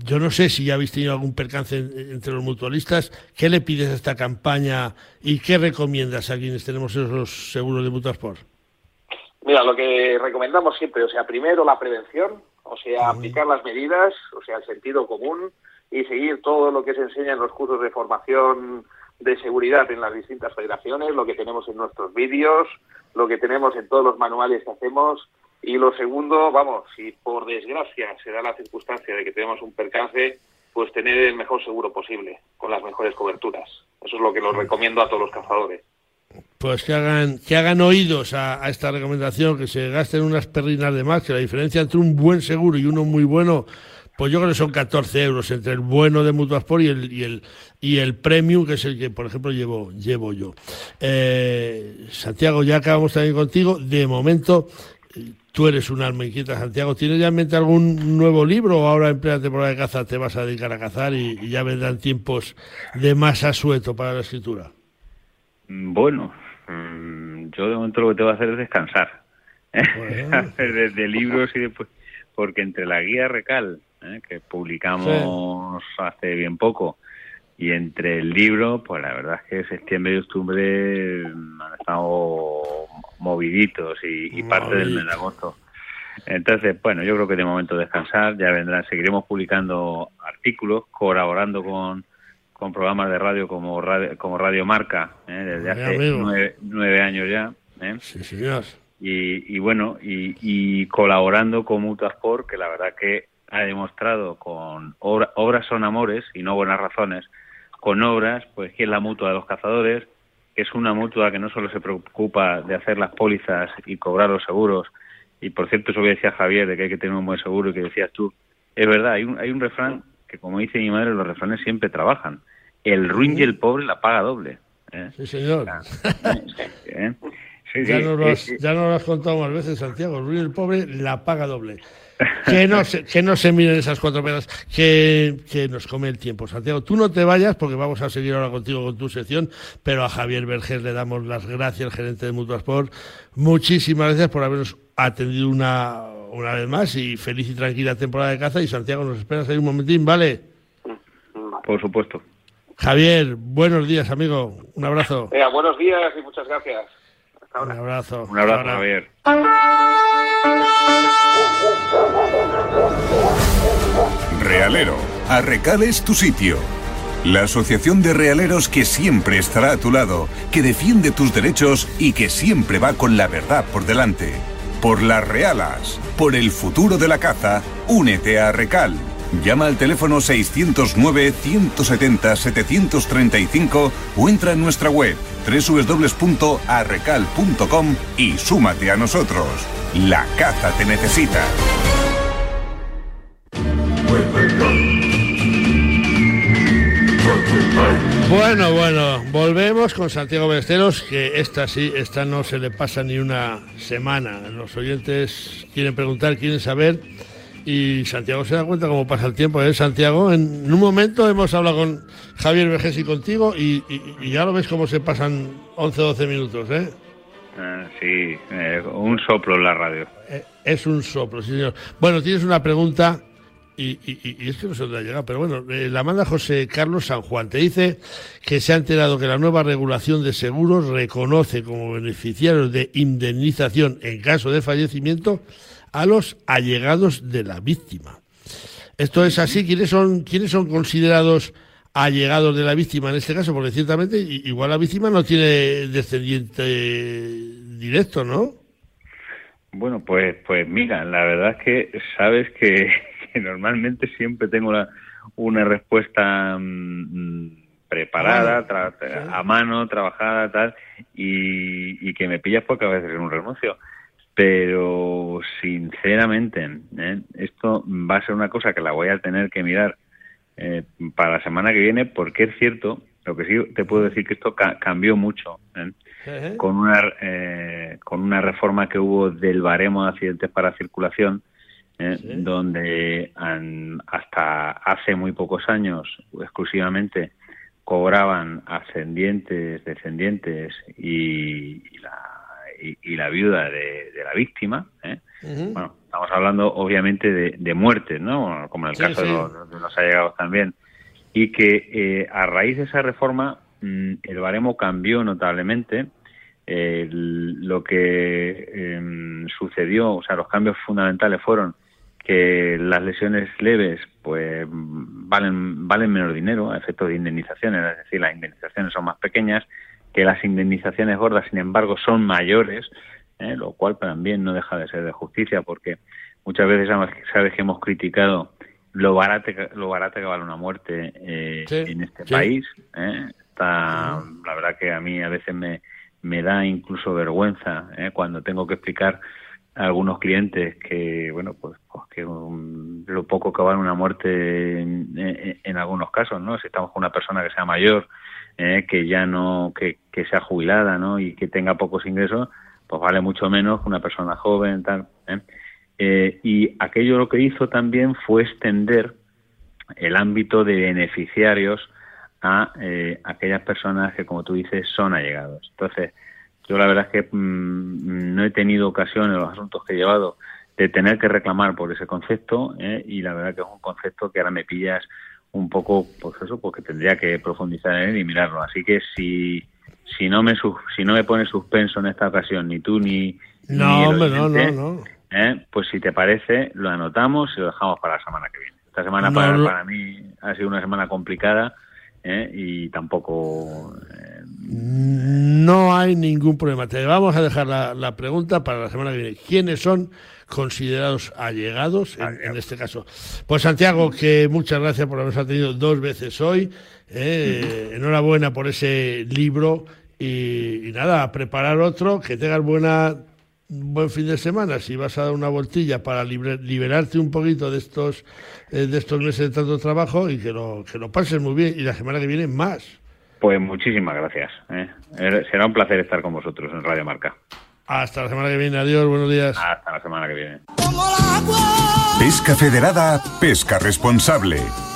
Yo no sé si ya habéis tenido algún percance entre los mutualistas. ¿Qué le pides a esta campaña y qué recomiendas a quienes tenemos esos seguros de Mutuasport? Mira, lo que recomendamos siempre, o sea, primero la prevención, o sea, aplicar las medidas, o sea, el sentido común y seguir todo lo que se enseña en los cursos de formación de seguridad en las distintas federaciones, lo que tenemos en nuestros vídeos, lo que tenemos en todos los manuales que hacemos. Y lo segundo, vamos, si por desgracia se da la circunstancia de que tenemos un percance, pues tener el mejor seguro posible, con las mejores coberturas. Eso es lo que los recomiendo a todos los cazadores. Pues que hagan, que hagan oídos a, esta recomendación, que se gasten unas perrinas de más, que la diferencia entre un buen seguro y uno muy bueno pues yo creo que son 14 euros entre el bueno de Mutuasport y el, y el, y el premium, que es el que, por ejemplo, llevo, llevo yo. Eh, Santiago, ya acabamos también contigo. De momento, tú eres un alma inquieta, Santiago. ¿Tienes ya en mente algún nuevo libro o ahora en plena temporada de caza te vas a dedicar a cazar y, ya vendrán tiempos de más asueto para la escritura? Bueno, mm, yo de momento lo que te voy a hacer es descansar. <laughs> de, libros y después porque entre la guía Recal ¿eh? que publicamos hace bien poco. Y entre el libro, pues la verdad es que septiembre y octubre han estado moviditos y, parte del mes de agosto. Entonces, bueno, yo creo que de momento descansar, ya vendrán, seguiremos publicando artículos, colaborando con, con programas de radio como Radio, como radio Marca, ¿eh? desde hace nueve, años ya. ¿eh? Y, y, bueno, y, y colaborando con Mutuasport, que la verdad que ha demostrado con obras son amores y no buenas razones, con obras, pues que es la mutua de los cazadores, que es una mutua que no solo se preocupa de hacer las pólizas y cobrar los seguros, y por cierto eso que decía Javier, de que hay que tener un buen seguro y que decías tú, es verdad, hay un, hay un refrán que como dice mi madre, los refranes siempre trabajan. El ruin y el pobre la paga doble. ¿eh? Sí, señor. <laughs> ¿eh? ya, nos lo has, ya nos lo has contado más veces, Santiago. El ruin y el pobre la paga doble <laughs> que no se, que no se miren esas cuatro pedras, que, que, nos come el tiempo. Santiago, tú no te vayas porque vamos a seguir ahora contigo con tu sección, pero a Javier Vergés le damos las gracias, gerente de Mutuasport. Muchísimas gracias por habernos atendido una, una vez más y feliz y tranquila temporada de caza. Y Santiago, nos esperas ahí un momentín, ¿vale? Por supuesto. Javier, buenos días, amigo. Un abrazo. buenos días y muchas gracias. Un abrazo. Un abrazo, Javier. Realero, Arrecal es tu sitio. La asociación de realeros que siempre estará a tu lado, que defiende tus derechos y que siempre va con la verdad por delante. Por las realas, por el futuro de la caza, únete a Arrecal. Llama al teléfono 609-170-735 o entra en nuestra web www.arrecal.com y súmate a nosotros. La caza te necesita. Bueno, bueno, volvemos con Santiago Besteros, que esta sí, esta no se le pasa ni una semana. Los oyentes quieren preguntar, quieren saber, y Santiago se da cuenta cómo pasa el tiempo, ¿eh, Santiago? En, un momento hemos hablado con Javier Vejés y contigo, y, ya lo ves cómo se pasan 11 12 minutos, ¿eh? Ah, sí, eh, un soplo en la radio. Eh, es un soplo, sí, señor. Bueno, tienes una pregunta y, es que no se te ha llegado, pero bueno, eh, la manda José Carlos San Juan. Te dice que se ha enterado que la nueva regulación de seguros reconoce como beneficiarios de indemnización en caso de fallecimiento a los allegados de la víctima. Esto es así. ¿Quiénes son, quiénes son considerados allegados de la víctima en este caso? Porque ciertamente igual la víctima no tiene descendiente directo, ¿no? Bueno, pues, pues mira, la verdad es que sabes que <laughs> normalmente siempre tengo una, respuesta mm, preparada, a mano, trabajada, tal, y, que me pillas porque a veces es un renuncio. Pero sinceramente, ¿eh? esto va a ser una cosa que la voy a tener que mirar eh, para la semana que viene, porque es cierto, lo que sí te puedo decir que esto cambió mucho. ¿eh? Con una con una reforma que hubo del baremo de accidentes para circulación, ¿eh? donde hasta hace muy pocos años exclusivamente cobraban ascendientes, descendientes y, la, y, la viuda de, la víctima. ¿eh? Bueno, estamos hablando obviamente de, muertes, ¿no? Como en el caso De, los, allegados también. Y que eh, a raíz de esa reforma mm, el baremo cambió notablemente. lo que em, sucedió, o sea, los cambios fundamentales fueron que las lesiones leves pues valen valen menos dinero a efectos de indemnizaciones, es decir, las indemnizaciones son más pequeñas, que las indemnizaciones gordas, sin embargo, son mayores, ¿eh? lo cual también no deja de ser de justicia, porque muchas veces sabes que hemos criticado lo barato lo barato que vale una muerte eh, en este país. ¿eh? Está, la verdad que a mí a veces me, me da incluso vergüenza cuando tengo que explicar algunos clientes que, bueno, pues, pues que lo poco que vale una muerte en, algunos casos, ¿no? Si estamos con una persona que sea mayor, eh, que ya no, que, que sea jubilada, ¿no? Y que tenga pocos ingresos, pues vale mucho menos que una persona joven, tal. ¿eh? Eh, y aquello lo que hizo también fue extender el ámbito de beneficiarios a aquellas personas que, como tú dices, son allegados. Entonces, yo la verdad es que mm, no he tenido ocasión en los asuntos que he llevado de tener que reclamar por ese concepto ¿eh? y la verdad que es un concepto que ahora me pillas un poco, pues eso, porque tendría que profundizar en él y mirarlo. Así que si, si no me si no me pones suspenso en esta ocasión, ni tú ni... No, hombre, no, no, no. ¿eh? Pues si te parece, lo anotamos y lo dejamos para la semana que viene. Esta semana para, para mí ha sido una semana complicada ¿eh? y tampoco... Eh, no hay ningún problema. Te vamos a dejar la, pregunta para la semana que viene. ¿Quiénes son considerados allegados en, este caso? Pues Santiago, que muchas gracias por habernos atendido dos veces hoy. ¿eh? enhorabuena por ese libro y, y, nada, a preparar otro, que tengas buena buen fin de semana, si vas a dar una voltilla para liberarte un poquito de estos, eh, de estos meses de tanto trabajo y que lo, que lo pases muy bien y la semana que viene más. Pues muchísimas gracias. ¿eh? Er, será un placer estar con vosotros en Radio Marca. Hasta la semana que viene. Adiós, buenos días. Hasta la semana que viene. Pesca Federada, pesca responsable.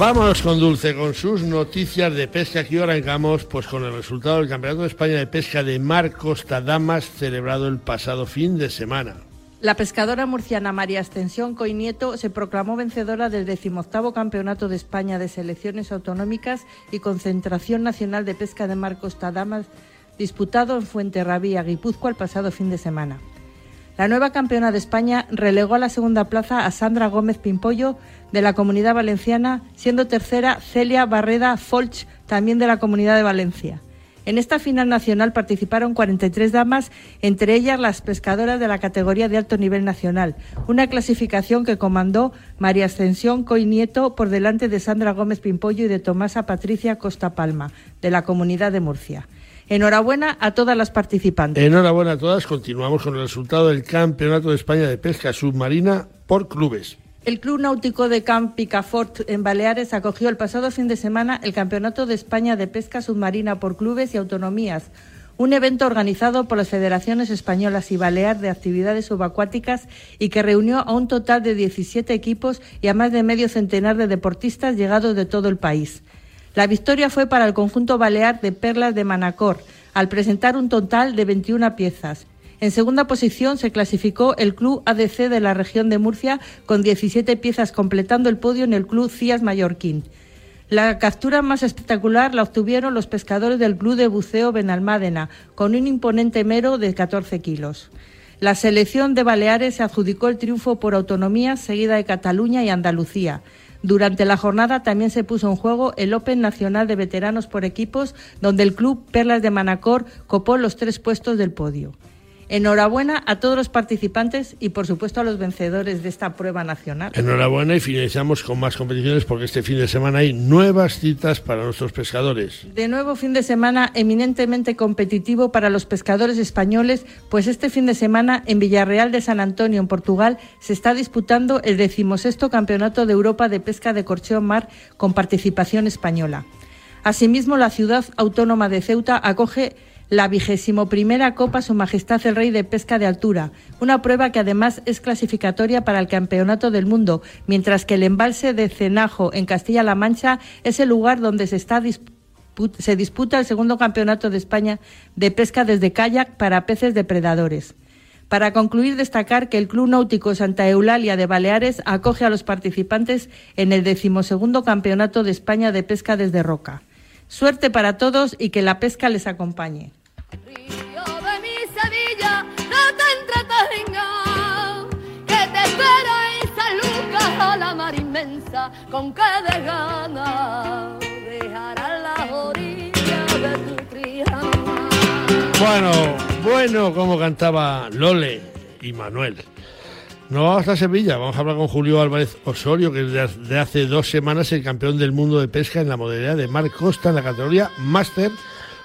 Vamos con Dulce, con sus noticias de pesca. Aquí arrancamos pues, con el resultado del Campeonato de España de Pesca de Mar Costa Damas, celebrado el pasado fin de semana. La pescadora murciana María Ascensión Coinieto se proclamó vencedora del decimoctavo Campeonato de España de Selecciones Autonómicas y Concentración Nacional de Pesca de Mar Costa Damas, disputado en Fuenterrabía, Guipúzcoa, el pasado fin de semana. La nueva campeona de España relegó a la segunda plaza a Sandra Gómez Pimpollo de la Comunidad Valenciana, siendo tercera Celia Barreda Folch, también de la Comunidad de Valencia. En esta final nacional participaron 43 damas, entre ellas las pescadoras de la categoría de alto nivel nacional, una clasificación que comandó María Ascensión Coinieto por delante de Sandra Gómez Pimpollo y de Tomasa Patricia Costa Palma, de la Comunidad de Murcia. Enhorabuena a todas las participantes. Enhorabuena a todas. Continuamos con el resultado del Campeonato de España de Pesca Submarina por clubes. El Club Náutico de Camp Picafort en Baleares acogió el pasado fin de semana el Campeonato de España de Pesca Submarina por clubes y autonomías, un evento organizado por las Federaciones Españolas y Balear de Actividades Subacuáticas y que reunió a un total de 17 equipos y a más de medio centenar de deportistas llegados de todo el país. La victoria fue para el conjunto balear de Perlas de Manacor, al presentar un total de 21 piezas. En segunda posición se clasificó el Club ADC de la región de Murcia con 17 piezas completando el podio en el Club Cías Mallorquín. La captura más espectacular la obtuvieron los pescadores del Club de Buceo Benalmádena con un imponente mero de 14 kilos. La selección de Baleares se adjudicó el triunfo por autonomía seguida de Cataluña y Andalucía. Durante la jornada también se puso en juego el Open Nacional de Veteranos por equipos, donde el club Perlas de Manacor copó los tres puestos del podio. Enhorabuena a todos los participantes y, por supuesto, a los vencedores de esta prueba nacional. Enhorabuena y finalizamos con más competiciones porque este fin de semana hay nuevas citas para nuestros pescadores. De nuevo fin de semana eminentemente competitivo para los pescadores españoles, pues este fin de semana en Villarreal de San Antonio, en Portugal, se está disputando el decimosexto Campeonato de Europa de Pesca de Corcheo Mar con participación española. Asimismo, la ciudad autónoma de Ceuta acoge la vigésimo primera Copa Su Majestad el Rey de Pesca de Altura, una prueba que además es clasificatoria para el Campeonato del Mundo, mientras que el embalse de Cenajo en Castilla-La Mancha es el lugar donde se se disputa el segundo campeonato de España de pesca desde kayak para peces depredadores. Para concluir, destacar que el Club Náutico Santa Eulalia de Baleares acoge a los participantes en el decimosegundo Campeonato de España de Pesca desde Roca. Suerte para todos y que la pesca les acompañe. Inmensa, con que de gana dejará la orilla de tu triana. Bueno, bueno, como cantaba Lole y Manuel. No vamos a Sevilla, vamos a hablar con Julio Álvarez Osorio, que es de hace dos semanas el campeón del mundo de pesca en la modalidad de Mar Costa en la categoría Máster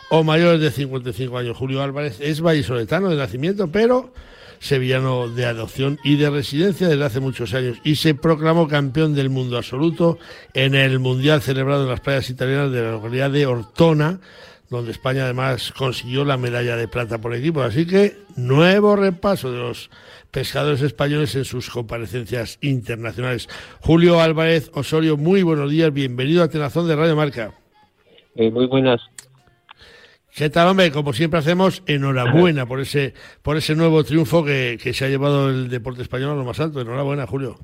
o mayores de 55 años. Julio Álvarez es vallisoletano de nacimiento, pero sevillano de adopción y de residencia desde hace muchos años y se proclamó campeón del mundo absoluto en el Mundial celebrado en las playas italianas de la localidad de Ortona, donde España además consiguió la medalla de plata por equipo. Así que nuevo repaso de los pescadores españoles en sus comparecencias internacionales. Julio Álvarez Osorio, muy buenos días, bienvenido a Tenazón de Radio Marca. Eh, muy buenas. ¿Qué tal, hombre? Como siempre hacemos, enhorabuena por ese, por ese nuevo triunfo que, se ha llevado el deporte español a lo más alto. Enhorabuena, Julio.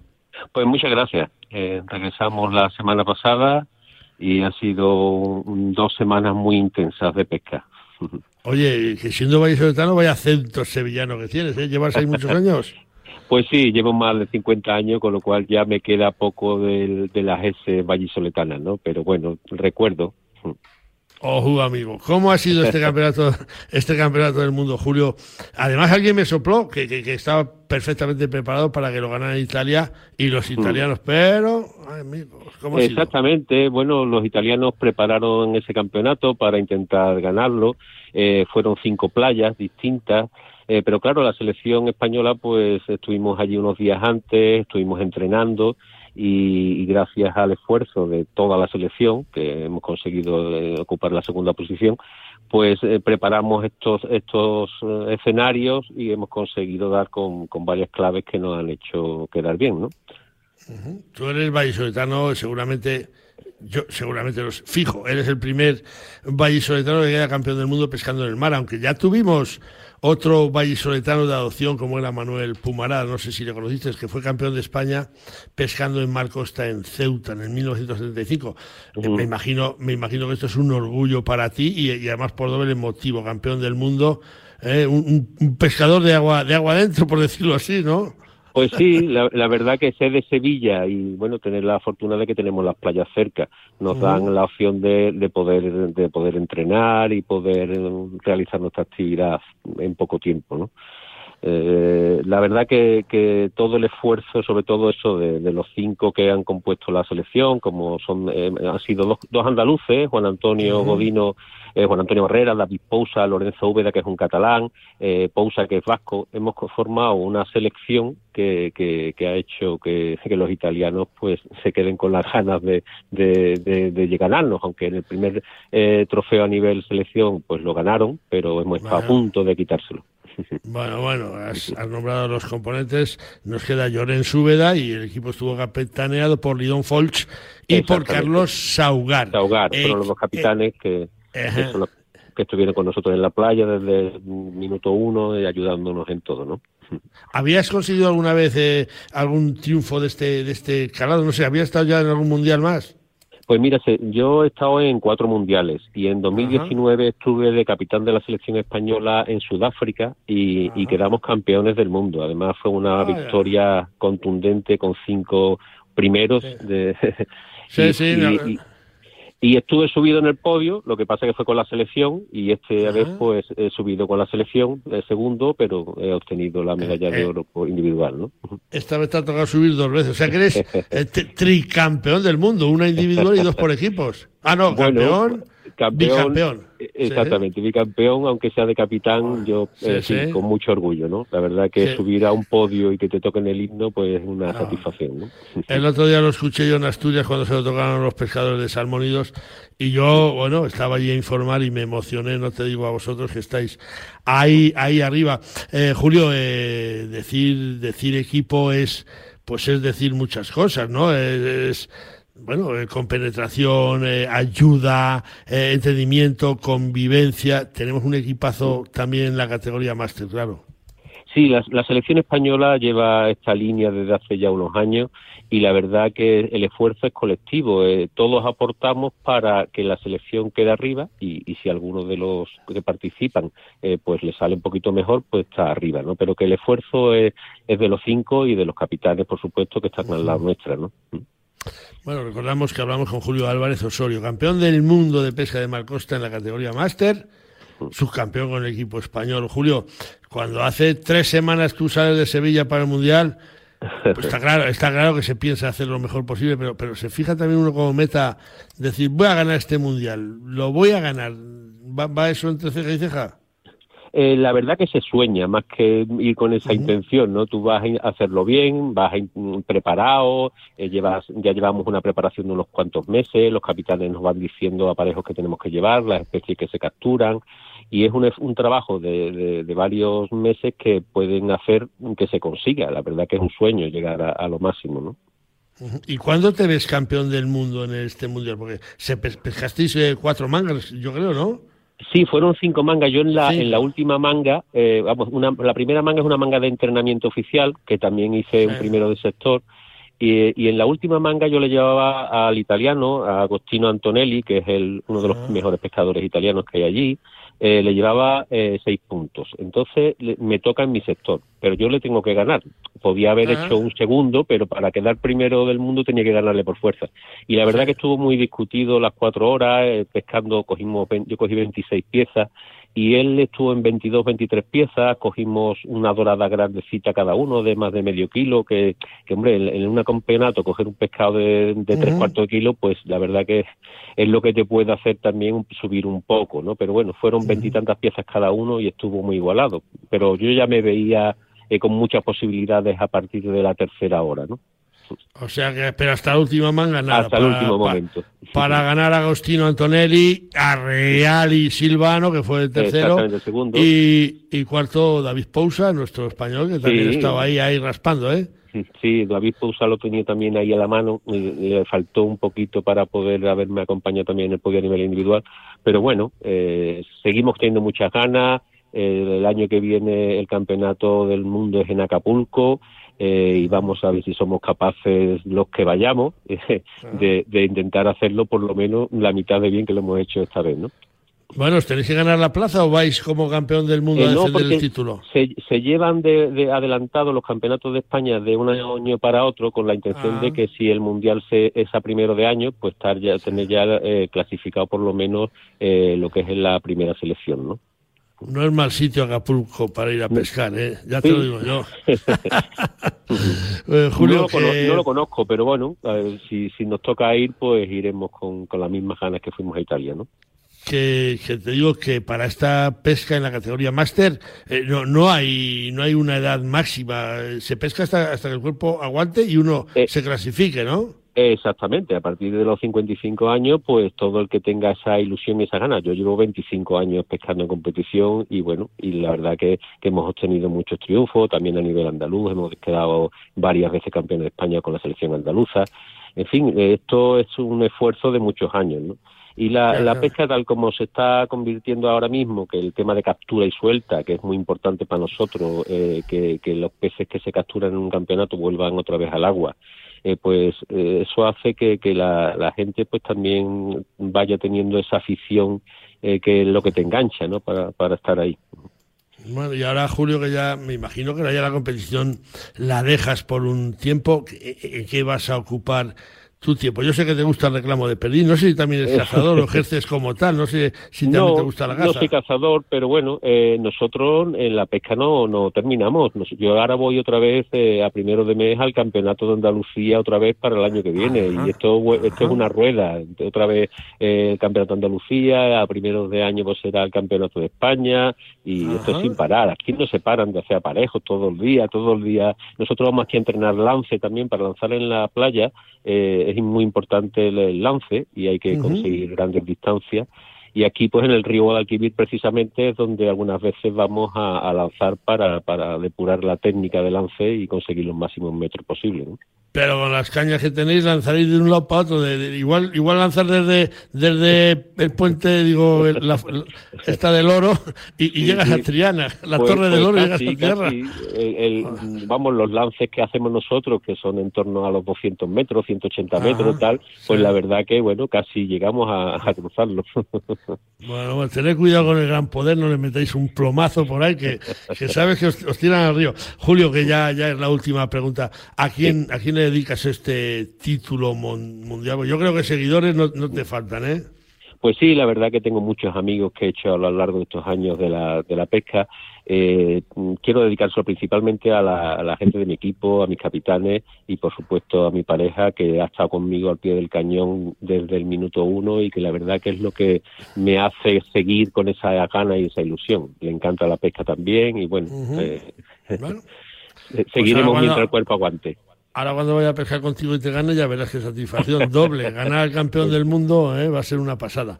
Pues muchas gracias. Eh, regresamos la semana pasada y han sido dos semanas muy intensas de pesca. <laughs> Oye, que siendo vallisoletano, vaya acento sevillano que tienes, ¿eh? ¿Llevas ahí muchos años? <laughs> Pues sí, llevo más de 50 años, con lo cual ya me queda poco de, de las S vallisoletanas, ¿no? Pero bueno, recuerdo. Ojo, amigo. ¿Cómo ha sido este campeonato, <laughs> este campeonato del mundo, Julio? Además, alguien me sopló que, que, estaba perfectamente preparado para que lo ganara Italia y los mm. italianos, pero, ¿cómo ha Exactamente. Bueno, los italianos prepararon ese campeonato para intentar ganarlo. Eh, fueron cinco playas distintas. Eh, pero claro, la selección española, pues estuvimos allí unos días antes, estuvimos entrenando y, gracias al esfuerzo de toda la selección, que hemos conseguido eh, ocupar la segunda posición, pues eh, preparamos estos, estos eh, escenarios y hemos conseguido dar con, con varias claves que nos han hecho quedar bien, ¿no? Tú eres vallisoletano, seguramente yo seguramente los fijo, eres el primer vallisoletano que queda campeón del mundo pescando en el mar, aunque ya tuvimos otro vallisoletano de adopción como era Manuel Pumará, no sé si le conociste, que fue campeón de España pescando en mar costa en Ceuta en el 1975. Me imagino, me imagino que esto es un orgullo para ti y, además por doble motivo, campeón del mundo, eh, un, un, pescador de agua, de agua adentro, por decirlo así, ¿no? Pues sí, la, verdad que ser de Sevilla y bueno, tener la fortuna de que tenemos las playas cerca, nos dan la opción de, de poder de poder entrenar y poder realizar nuestra actividad en poco tiempo, ¿no? Eh, la verdad que, que, todo el esfuerzo, sobre todo eso de, los cinco que han compuesto la selección, como son eh, han sido dos, dos andaluces, Juan Antonio Godino eh, Juan Antonio Herrera, David Pousa, Lorenzo Úbeda, que es un catalán, eh, Pousa, que es vasco, hemos formado una selección que, que, ha hecho que, que, los italianos pues se queden con las ganas de, de, de, ganarnos, aunque en el primer eh, trofeo a nivel selección pues lo ganaron, pero hemos estado a punto de quitárselo. Bueno, bueno, has, nombrado los componentes. Nos queda Lloren Súbeda y el equipo estuvo capitaneado por Lidón Folch y por Carlos Saugar. Saugar, fueron los dos capitanes que que estuvieron con nosotros en la playa desde el minuto uno y ayudándonos en todo, ¿no? ¿Habías conseguido alguna vez eh, algún triunfo de este, de este calado? No sé, ¿habías estado ya en algún mundial más? Pues mira, yo he estado en cuatro mundiales y en 2019 estuve de capitán de la selección española en Sudáfrica y, quedamos campeones del mundo. Además fue una victoria contundente con cinco primeros. De, sí, <laughs> sí, Y estuve subido en el podio, lo que pasa que fue con la selección y este vez pues he subido con la selección, el segundo, pero he obtenido la medalla de eh, oro individual, ¿no? Esta vez te ha tocado subir dos veces, o sea que eres <laughs> eh, tricampeón del mundo, una individual y dos por equipos. Ah, no, campeón campeón, Exactamente, bicampeón, aunque sea de capitán, yo eh, sí, con mucho orgullo, ¿no? La verdad que subir a un podio y que te toquen el himno, pues es una ah. satisfacción, ¿no? <laughs> El otro día lo escuché yo en Asturias cuando se lo tocaron los pescadores de Salmonidos y yo, bueno, estaba allí a informar y me emocioné, no te digo a vosotros que estáis ahí, ahí arriba. Eh, Julio, eh, decir, decir equipo es, pues es decir muchas cosas, ¿no? es bueno, eh, con penetración, eh, ayuda, eh, entendimiento, convivencia. Tenemos un equipazo también en la categoría máster, claro. Sí, la, selección española lleva esta línea desde hace ya unos años y la verdad que el esfuerzo es colectivo. todos aportamos para que la selección quede arriba y, si alguno de los que participan pues le sale un poquito mejor, pues está arriba, ¿no? Pero que el esfuerzo es, de los cinco y de los capitanes, por supuesto, que están al lado nuestra, ¿no? Bueno, recordamos que hablamos con Julio Álvarez Osorio, campeón del mundo de pesca de Malcosta en la categoría máster, subcampeón con el equipo español. Julio, cuando hace tres semanas tú sales de Sevilla para el Mundial, pues está claro, está claro que se piensa hacer lo mejor posible, pero, pero se fija también uno como meta decir, voy a ganar este Mundial, lo voy a ganar. ¿Va, va eso entre ceja y ceja? Eh, la verdad que se sueña más que ir con esa intención, ¿no? Tú vas a hacerlo bien, vas preparado, eh, llevas, ya llevamos una preparación de unos cuantos meses, los capitanes nos van diciendo aparejos que tenemos que llevar, las especies que se capturan, y es un, un trabajo de, de, varios meses que pueden hacer que se consiga. La verdad que es un sueño llegar a, lo máximo, ¿no? ¿Y cuándo te ves campeón del mundo en este mundial? Porque se pescasteis eh, cuatro mangas, yo creo, ¿no? Sí, fueron cinco mangas. Yo en la, en la última manga, eh, vamos, una, la primera manga es una manga de entrenamiento oficial, que también hice un primero de sector. Y, y, en la última manga yo le llevaba al italiano, a Agostino Antonelli, que es el, uno de los ah. mejores pescadores italianos que hay allí. Eh, le llevaba eh, seis puntos. Entonces me toca en mi sector, pero yo le tengo que ganar. Podía haber hecho un segundo, pero para quedar primero del mundo tenía que ganarle por fuerza. Y la verdad que estuvo muy discutido las cuatro horas, eh, pescando, cogimos, yo cogí 26 piezas y él estuvo en 22, 23 piezas, cogimos una dorada grandecita cada uno de más de medio kilo, que, que hombre, en, un campeonato coger un pescado de, tres cuartos de kilo, pues la verdad que es lo que te puede hacer también subir un poco, ¿no? Pero bueno, fueron veintitantas piezas cada uno y estuvo muy igualado, pero yo ya me veía eh, con muchas posibilidades a partir de la tercera hora, ¿no? O sea que, pero hasta la última manga nada. Hasta el último momento. Para, ganar a Agostino Antonelli, a Real y Silvano, que fue el tercero. Y, y, cuarto, David Pousa, nuestro español, que también estaba ahí, ahí raspando, ¿eh? Sí, David Pousa lo tenía también ahí a la mano, le faltó un poquito para poder haberme acompañado también en el podio a nivel individual, pero bueno, eh, seguimos teniendo muchas ganas, el año que viene el campeonato del mundo es en Acapulco, eh, y vamos a ver si somos capaces los que vayamos <laughs> eh, de, intentar hacerlo por lo menos la mitad de bien que lo hemos hecho esta vez, ¿no? Bueno, ¿os tenéis que ganar la plaza o vais como campeón del mundo a defender el título? Se, llevan de, adelantado los campeonatos de España de un año para otro con la intención de ah. que si el mundial se, es a primero de año, pues estar ya, tener ya eh, clasificado por lo menos lo que es la primera selección, ¿no? No es mal sitio Acapulco para ir a pescar, ¿eh? Ya te lo digo yo. <laughs> Eh, Julio, no, lo conozco, pero bueno, si, si nos toca ir, pues iremos con, con las mismas ganas que fuimos a Italia, ¿no? Que, te digo que para esta pesca en la categoría máster eh, no, no hay no hay una edad máxima se pesca hasta, hasta que el cuerpo aguante y uno eh, se clasifique ¿no? Exactamente, a partir de los 55 años, pues todo el que tenga esa ilusión y esa ganas. Yo llevo 25 años pescando en competición y bueno, y la verdad que, hemos obtenido muchos triunfos, también a nivel andaluz, hemos quedado varias veces campeones de España con la selección andaluza. En fin, esto es un esfuerzo de muchos años, ¿no? Y la, la, pesca tal como se está convirtiendo ahora mismo, que el tema de captura y suelta, que es muy importante para nosotros, eh, que, que los peces que se capturan en un campeonato vuelvan otra vez al agua, eh, pues eh, eso hace que, que la, la, gente pues también vaya teniendo esa afición eh, que es lo que te engancha, ¿no? Para, para estar ahí. Bueno, y ahora Julio, que ya me imagino que ya la competición la dejas por un tiempo, ¿en qué vas a ocupar tu tiempo. Yo sé que te gusta el reclamo de perdín, no sé si también eres cazador o <laughs> ejerces como tal, no sé si también te gusta la caza. No soy cazador, pero bueno, eh, nosotros en la pesca no, no terminamos. Yo ahora voy otra vez eh, a primero de mes al campeonato de Andalucía otra vez para el año que viene y esto, esto es una rueda. Otra vez eh, el campeonato de Andalucía, a primeros de año pues será el campeonato de España y esto es sin parar. Aquí no se paran de hacer aparejos todo el día, todo el día. Nosotros vamos aquí a entrenar lance también para lanzar en la playa. Eh, es muy importante el, lance y hay que conseguir grandes distancias. Y aquí, pues en el río Guadalquivir, precisamente, es donde algunas veces vamos a, lanzar para, para depurar la técnica de lance y conseguir los máximos metros posibles. ¿no? Pero con las cañas que tenéis, lanzaréis de un lado para otro. De, igual, igual lanzar desde, desde el puente, digo, la, esta del oro, y, llegas a Triana, la pues, torre del pues oro, y llegas a tierra. vamos, los lances que hacemos nosotros, que son en torno a los 200 metros, 180 metros, tal, pues la verdad que, bueno, casi llegamos a, a cruzarlo. <laughs> Bueno, pues tened cuidado con el gran poder, no le metáis un plomazo por ahí, que, que sabes que os, tiran al río. Julio, que ya, ya es la última pregunta. ¿A quién, ¿a quién le dedicas este título mundial? Yo creo que seguidores no, no te faltan, ¿eh? Pues sí, la verdad que tengo muchos amigos que he hecho a lo largo de estos años de la, de la pesca. Eh, quiero dedicárselo principalmente a la, gente de mi equipo, a mis capitanes y por supuesto a mi pareja que ha estado conmigo al pie del cañón desde el minuto uno y que la verdad que es lo que me hace seguir con esa gana y esa ilusión. Le encanta la pesca también y bueno, eh, <laughs> pues seguiremos mientras el cuerpo aguante. Ahora cuando vaya a pescar contigo y te gane ya verás qué satisfacción doble. <laughs> Ganar al campeón del mundo ¿eh? va a ser una pasada.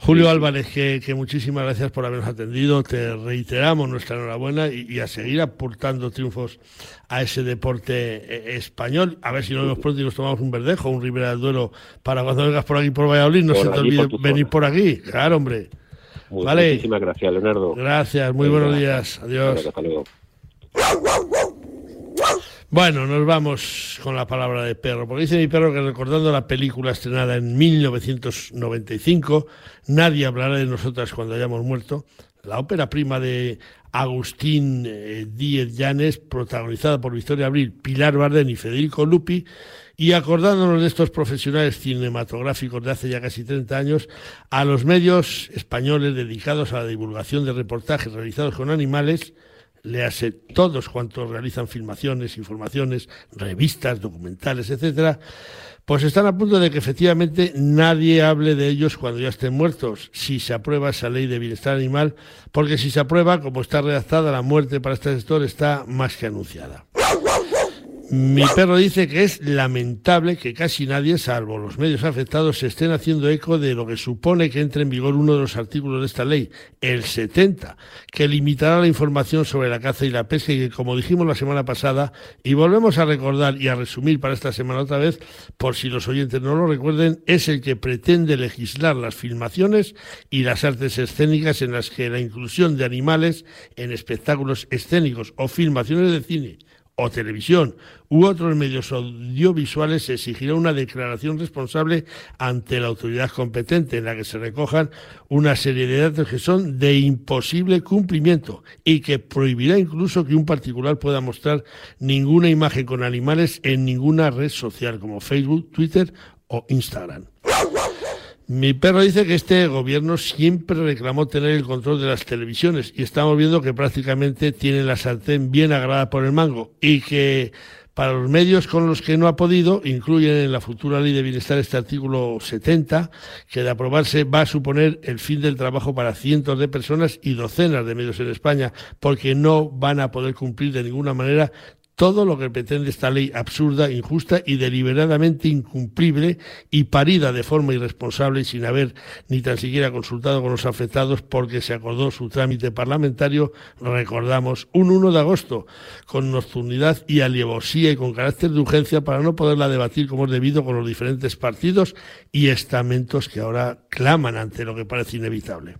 Julio Álvarez, que, muchísimas gracias por habernos atendido. Te reiteramos nuestra enhorabuena y, a seguir aportando triunfos a ese deporte eh, español. A ver si no vemos pronto y nos tomamos un verdejo, un Ribera del Duero para cuando vengas por aquí por Valladolid. No se te olvide venir por aquí. Claro, hombre. Muchísimas gracias, Leonardo. Gracias, muy buenos días. Adiós. Bueno, nos vamos con la palabra de perro, porque dice mi perro que recordando la película estrenada en 1995, Nadie hablará de nosotras cuando hayamos muerto, la ópera prima de Agustín eh, Díez Llanes, protagonizada por Victoria Abril, Pilar Bardén y Federico Lupi, y acordándonos de estos profesionales cinematográficos de hace ya casi 30 años, a los medios españoles dedicados a la divulgación de reportajes realizados con animales, léase todos cuantos realizan filmaciones, informaciones, revistas, documentales, etcétera, pues están a punto de que efectivamente nadie hable de ellos cuando ya estén muertos, si se aprueba esa ley de bienestar animal, porque si se aprueba, como está redactada, la muerte para este sector está más que anunciada. Mi perro dice que es lamentable que casi nadie, salvo los medios afectados, se estén haciendo eco de lo que supone que entre en vigor uno de los artículos de esta ley, el 70, que limitará la información sobre la caza y la pesca y que, como dijimos la semana pasada, y volvemos a recordar y a resumir para esta semana otra vez, por si los oyentes no lo recuerden, es el que pretende legislar las filmaciones y las artes escénicas en las que la inclusión de animales en espectáculos escénicos o filmaciones de cine o televisión u otros medios audiovisuales se exigirá una declaración responsable ante la autoridad competente en la que se recojan una serie de datos que son de imposible cumplimiento y que prohibirá incluso que un particular pueda mostrar ninguna imagen con animales en ninguna red social como Facebook, Twitter o Instagram. Mi perro dice que este gobierno siempre reclamó tener el control de las televisiones y estamos viendo que prácticamente tiene la sartén bien agarrada por el mango y que para los medios con los que no ha podido, incluyen en la futura ley de bienestar este artículo 70, que de aprobarse va a suponer el fin del trabajo para cientos de personas y docenas de medios en España, porque no van a poder cumplir de ninguna manera todo lo que pretende esta ley absurda, injusta y deliberadamente incumplible y parida de forma irresponsable y sin haber ni tan siquiera consultado con los afectados porque se acordó su trámite parlamentario, recordamos, un 1 de agosto, con nocturnidad y alevosía y con carácter de urgencia para no poderla debatir como es debido con los diferentes partidos y estamentos que ahora claman ante lo que parece inevitable.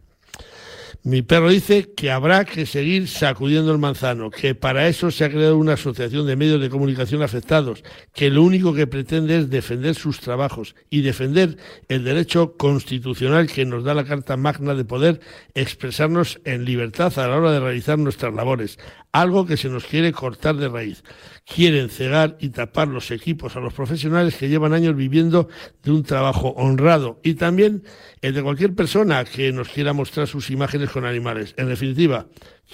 Mi perro dice que habrá que seguir sacudiendo el manzano, que para eso se ha creado una asociación de medios de comunicación afectados, que lo único que pretende es defender sus trabajos y defender el derecho constitucional que nos da la Carta Magna de poder expresarnos en libertad a la hora de realizar nuestras labores, algo que se nos quiere cortar de raíz. Quieren cegar y tapar los equipos a los profesionales que llevan años viviendo de un trabajo honrado y también el de cualquier persona que nos quiera mostrar sus imágenes con animales. En definitiva,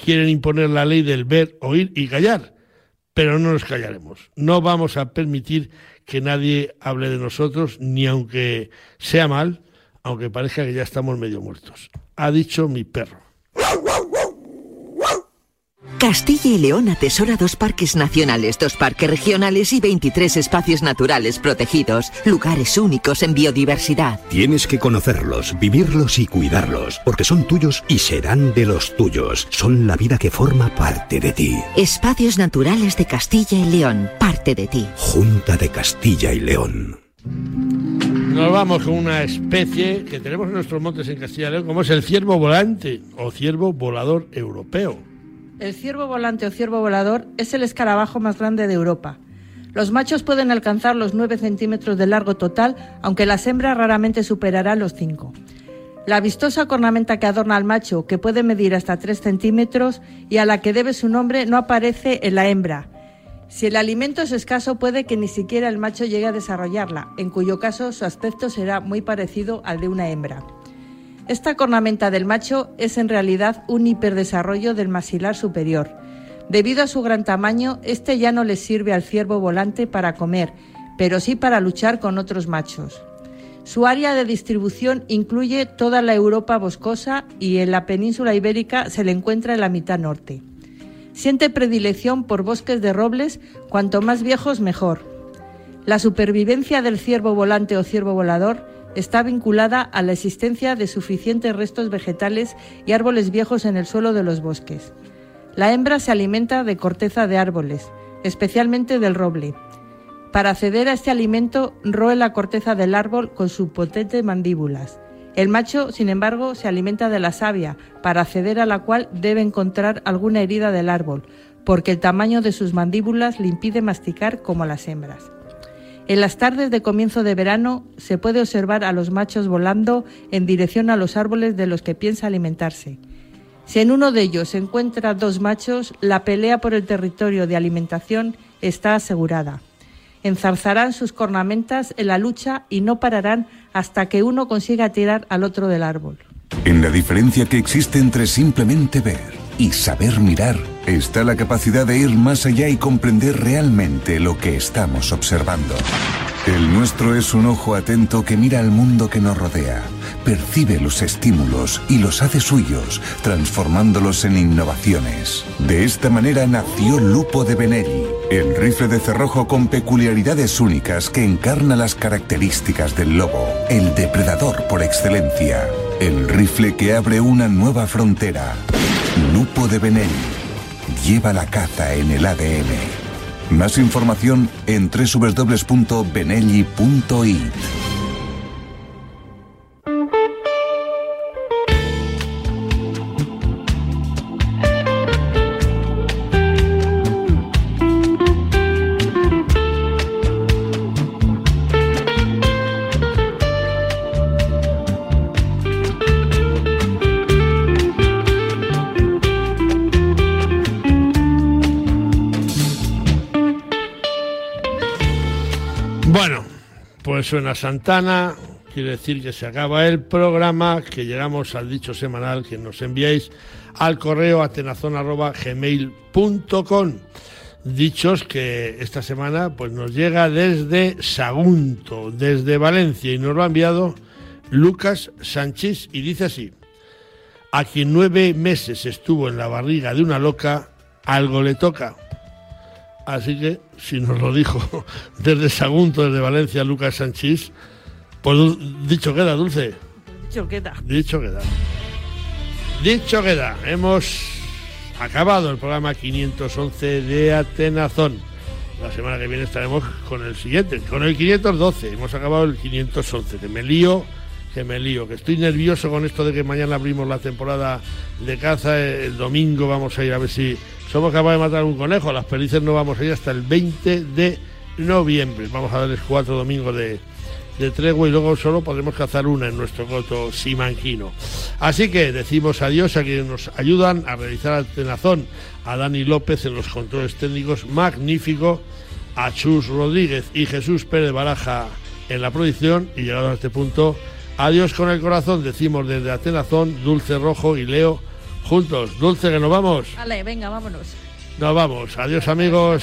quieren imponer la ley del ver, oír y callar, pero no nos callaremos. No vamos a permitir que nadie hable de nosotros, ni aunque sea mal, aunque parezca que ya estamos medio muertos. Ha dicho mi perro. Castilla y León atesora dos parques nacionales, dos parques regionales y 23 espacios naturales protegidos, lugares únicos en biodiversidad. Tienes que conocerlos, vivirlos y cuidarlos, porque son tuyos y serán de los tuyos. Son la vida que forma parte de ti. Espacios naturales de Castilla y León, parte de ti. Junta de Castilla y León. Nos vamos con una especie que tenemos en nuestros montes en Castilla y León, como es el ciervo volante o ciervo volador europeo. El ciervo volante o ciervo volador es el escarabajo más grande de Europa. Los machos pueden alcanzar los 9 centímetros de largo total, aunque las hembras raramente superarán los 5. La vistosa cornamenta que adorna al macho, que puede medir hasta 3 centímetros y a la que debe su nombre, no aparece en la hembra. Si el alimento es escaso, puede que ni siquiera el macho llegue a desarrollarla, en cuyo caso su aspecto será muy parecido al de una hembra. Esta cornamenta del macho es en realidad un hiperdesarrollo del maxilar superior. Debido a su gran tamaño, este ya no le sirve al ciervo volante para comer, pero sí para luchar con otros machos. Su área de distribución incluye toda la Europa boscosa y en la península ibérica se le encuentra en la mitad norte. Siente predilección por bosques de robles, cuanto más viejos mejor. La supervivencia del ciervo volante o ciervo volador está vinculada a la existencia de suficientes restos vegetales y árboles viejos en el suelo de los bosques. La hembra se alimenta de corteza de árboles, especialmente del roble. Para acceder a este alimento, roe la corteza del árbol con sus potentes mandíbulas. El macho, sin embargo, se alimenta de la savia, para acceder a la cual debe encontrar alguna herida del árbol, porque el tamaño de sus mandíbulas le impide masticar como las hembras. En las tardes de comienzo de verano se puede observar a los machos volando en dirección a los árboles de los que piensa alimentarse. Si en uno de ellos se encuentra dos machos, la pelea por el territorio de alimentación está asegurada. Enzarzarán sus cornamentas en la lucha y no pararán hasta que uno consiga tirar al otro del árbol. En la diferencia que existe entre simplemente ver y saber mirar está la capacidad de ir más allá y comprender realmente lo que estamos observando. El nuestro es un ojo atento que mira al mundo que nos rodea, percibe los estímulos y los hace suyos, transformándolos en innovaciones. De esta manera nació Lupo de Benelli, el rifle de cerrojo con peculiaridades únicas que encarna las características del lobo, el depredador por excelencia, el rifle que abre una nueva frontera. Lupo de Benelli lleva la caza en el ADN. Más información en www.benelli.it. suena Santana, quiere decir que se acaba el programa, que llegamos al dicho semanal que nos enviáis al correo atenazón.gmail.com. Dichos que esta semana pues nos llega desde Sagunto, desde Valencia, y nos lo ha enviado Lucas Sánchez y dice así, a quien nueve meses estuvo en la barriga de una loca, algo le toca. Así que, si nos lo dijo <laughs> desde Sagunto, desde Valencia, Lucas Sánchez, pues dicho queda, Dulce. Dicho queda. Dicho queda. Dicho queda. Hemos acabado el programa 511 de Atenazón. La semana que viene estaremos con el siguiente, con el 512. Hemos acabado el 511. Que me lío, que me lío, que estoy nervioso con esto de que mañana abrimos la temporada de caza. El domingo vamos a ir a ver si somos capaces de matar un conejo. Las perdices no vamos a ir hasta el 20 de noviembre. Vamos a darles cuatro domingos de, de tregua y luego solo podremos cazar una en nuestro coto simanquino. Así que decimos adiós a quienes nos ayudan a realizar el tenazón, a Dani López en los controles técnicos, magnífico, a Chus Rodríguez y Jesús Pérez Baraja en la producción y llegado a este punto, adiós con el corazón, decimos desde Atenazón, Dulce Rojo y Leo juntos. Dulce, que nos vamos. Vale, venga, vámonos. Nos vamos. Adiós amigos.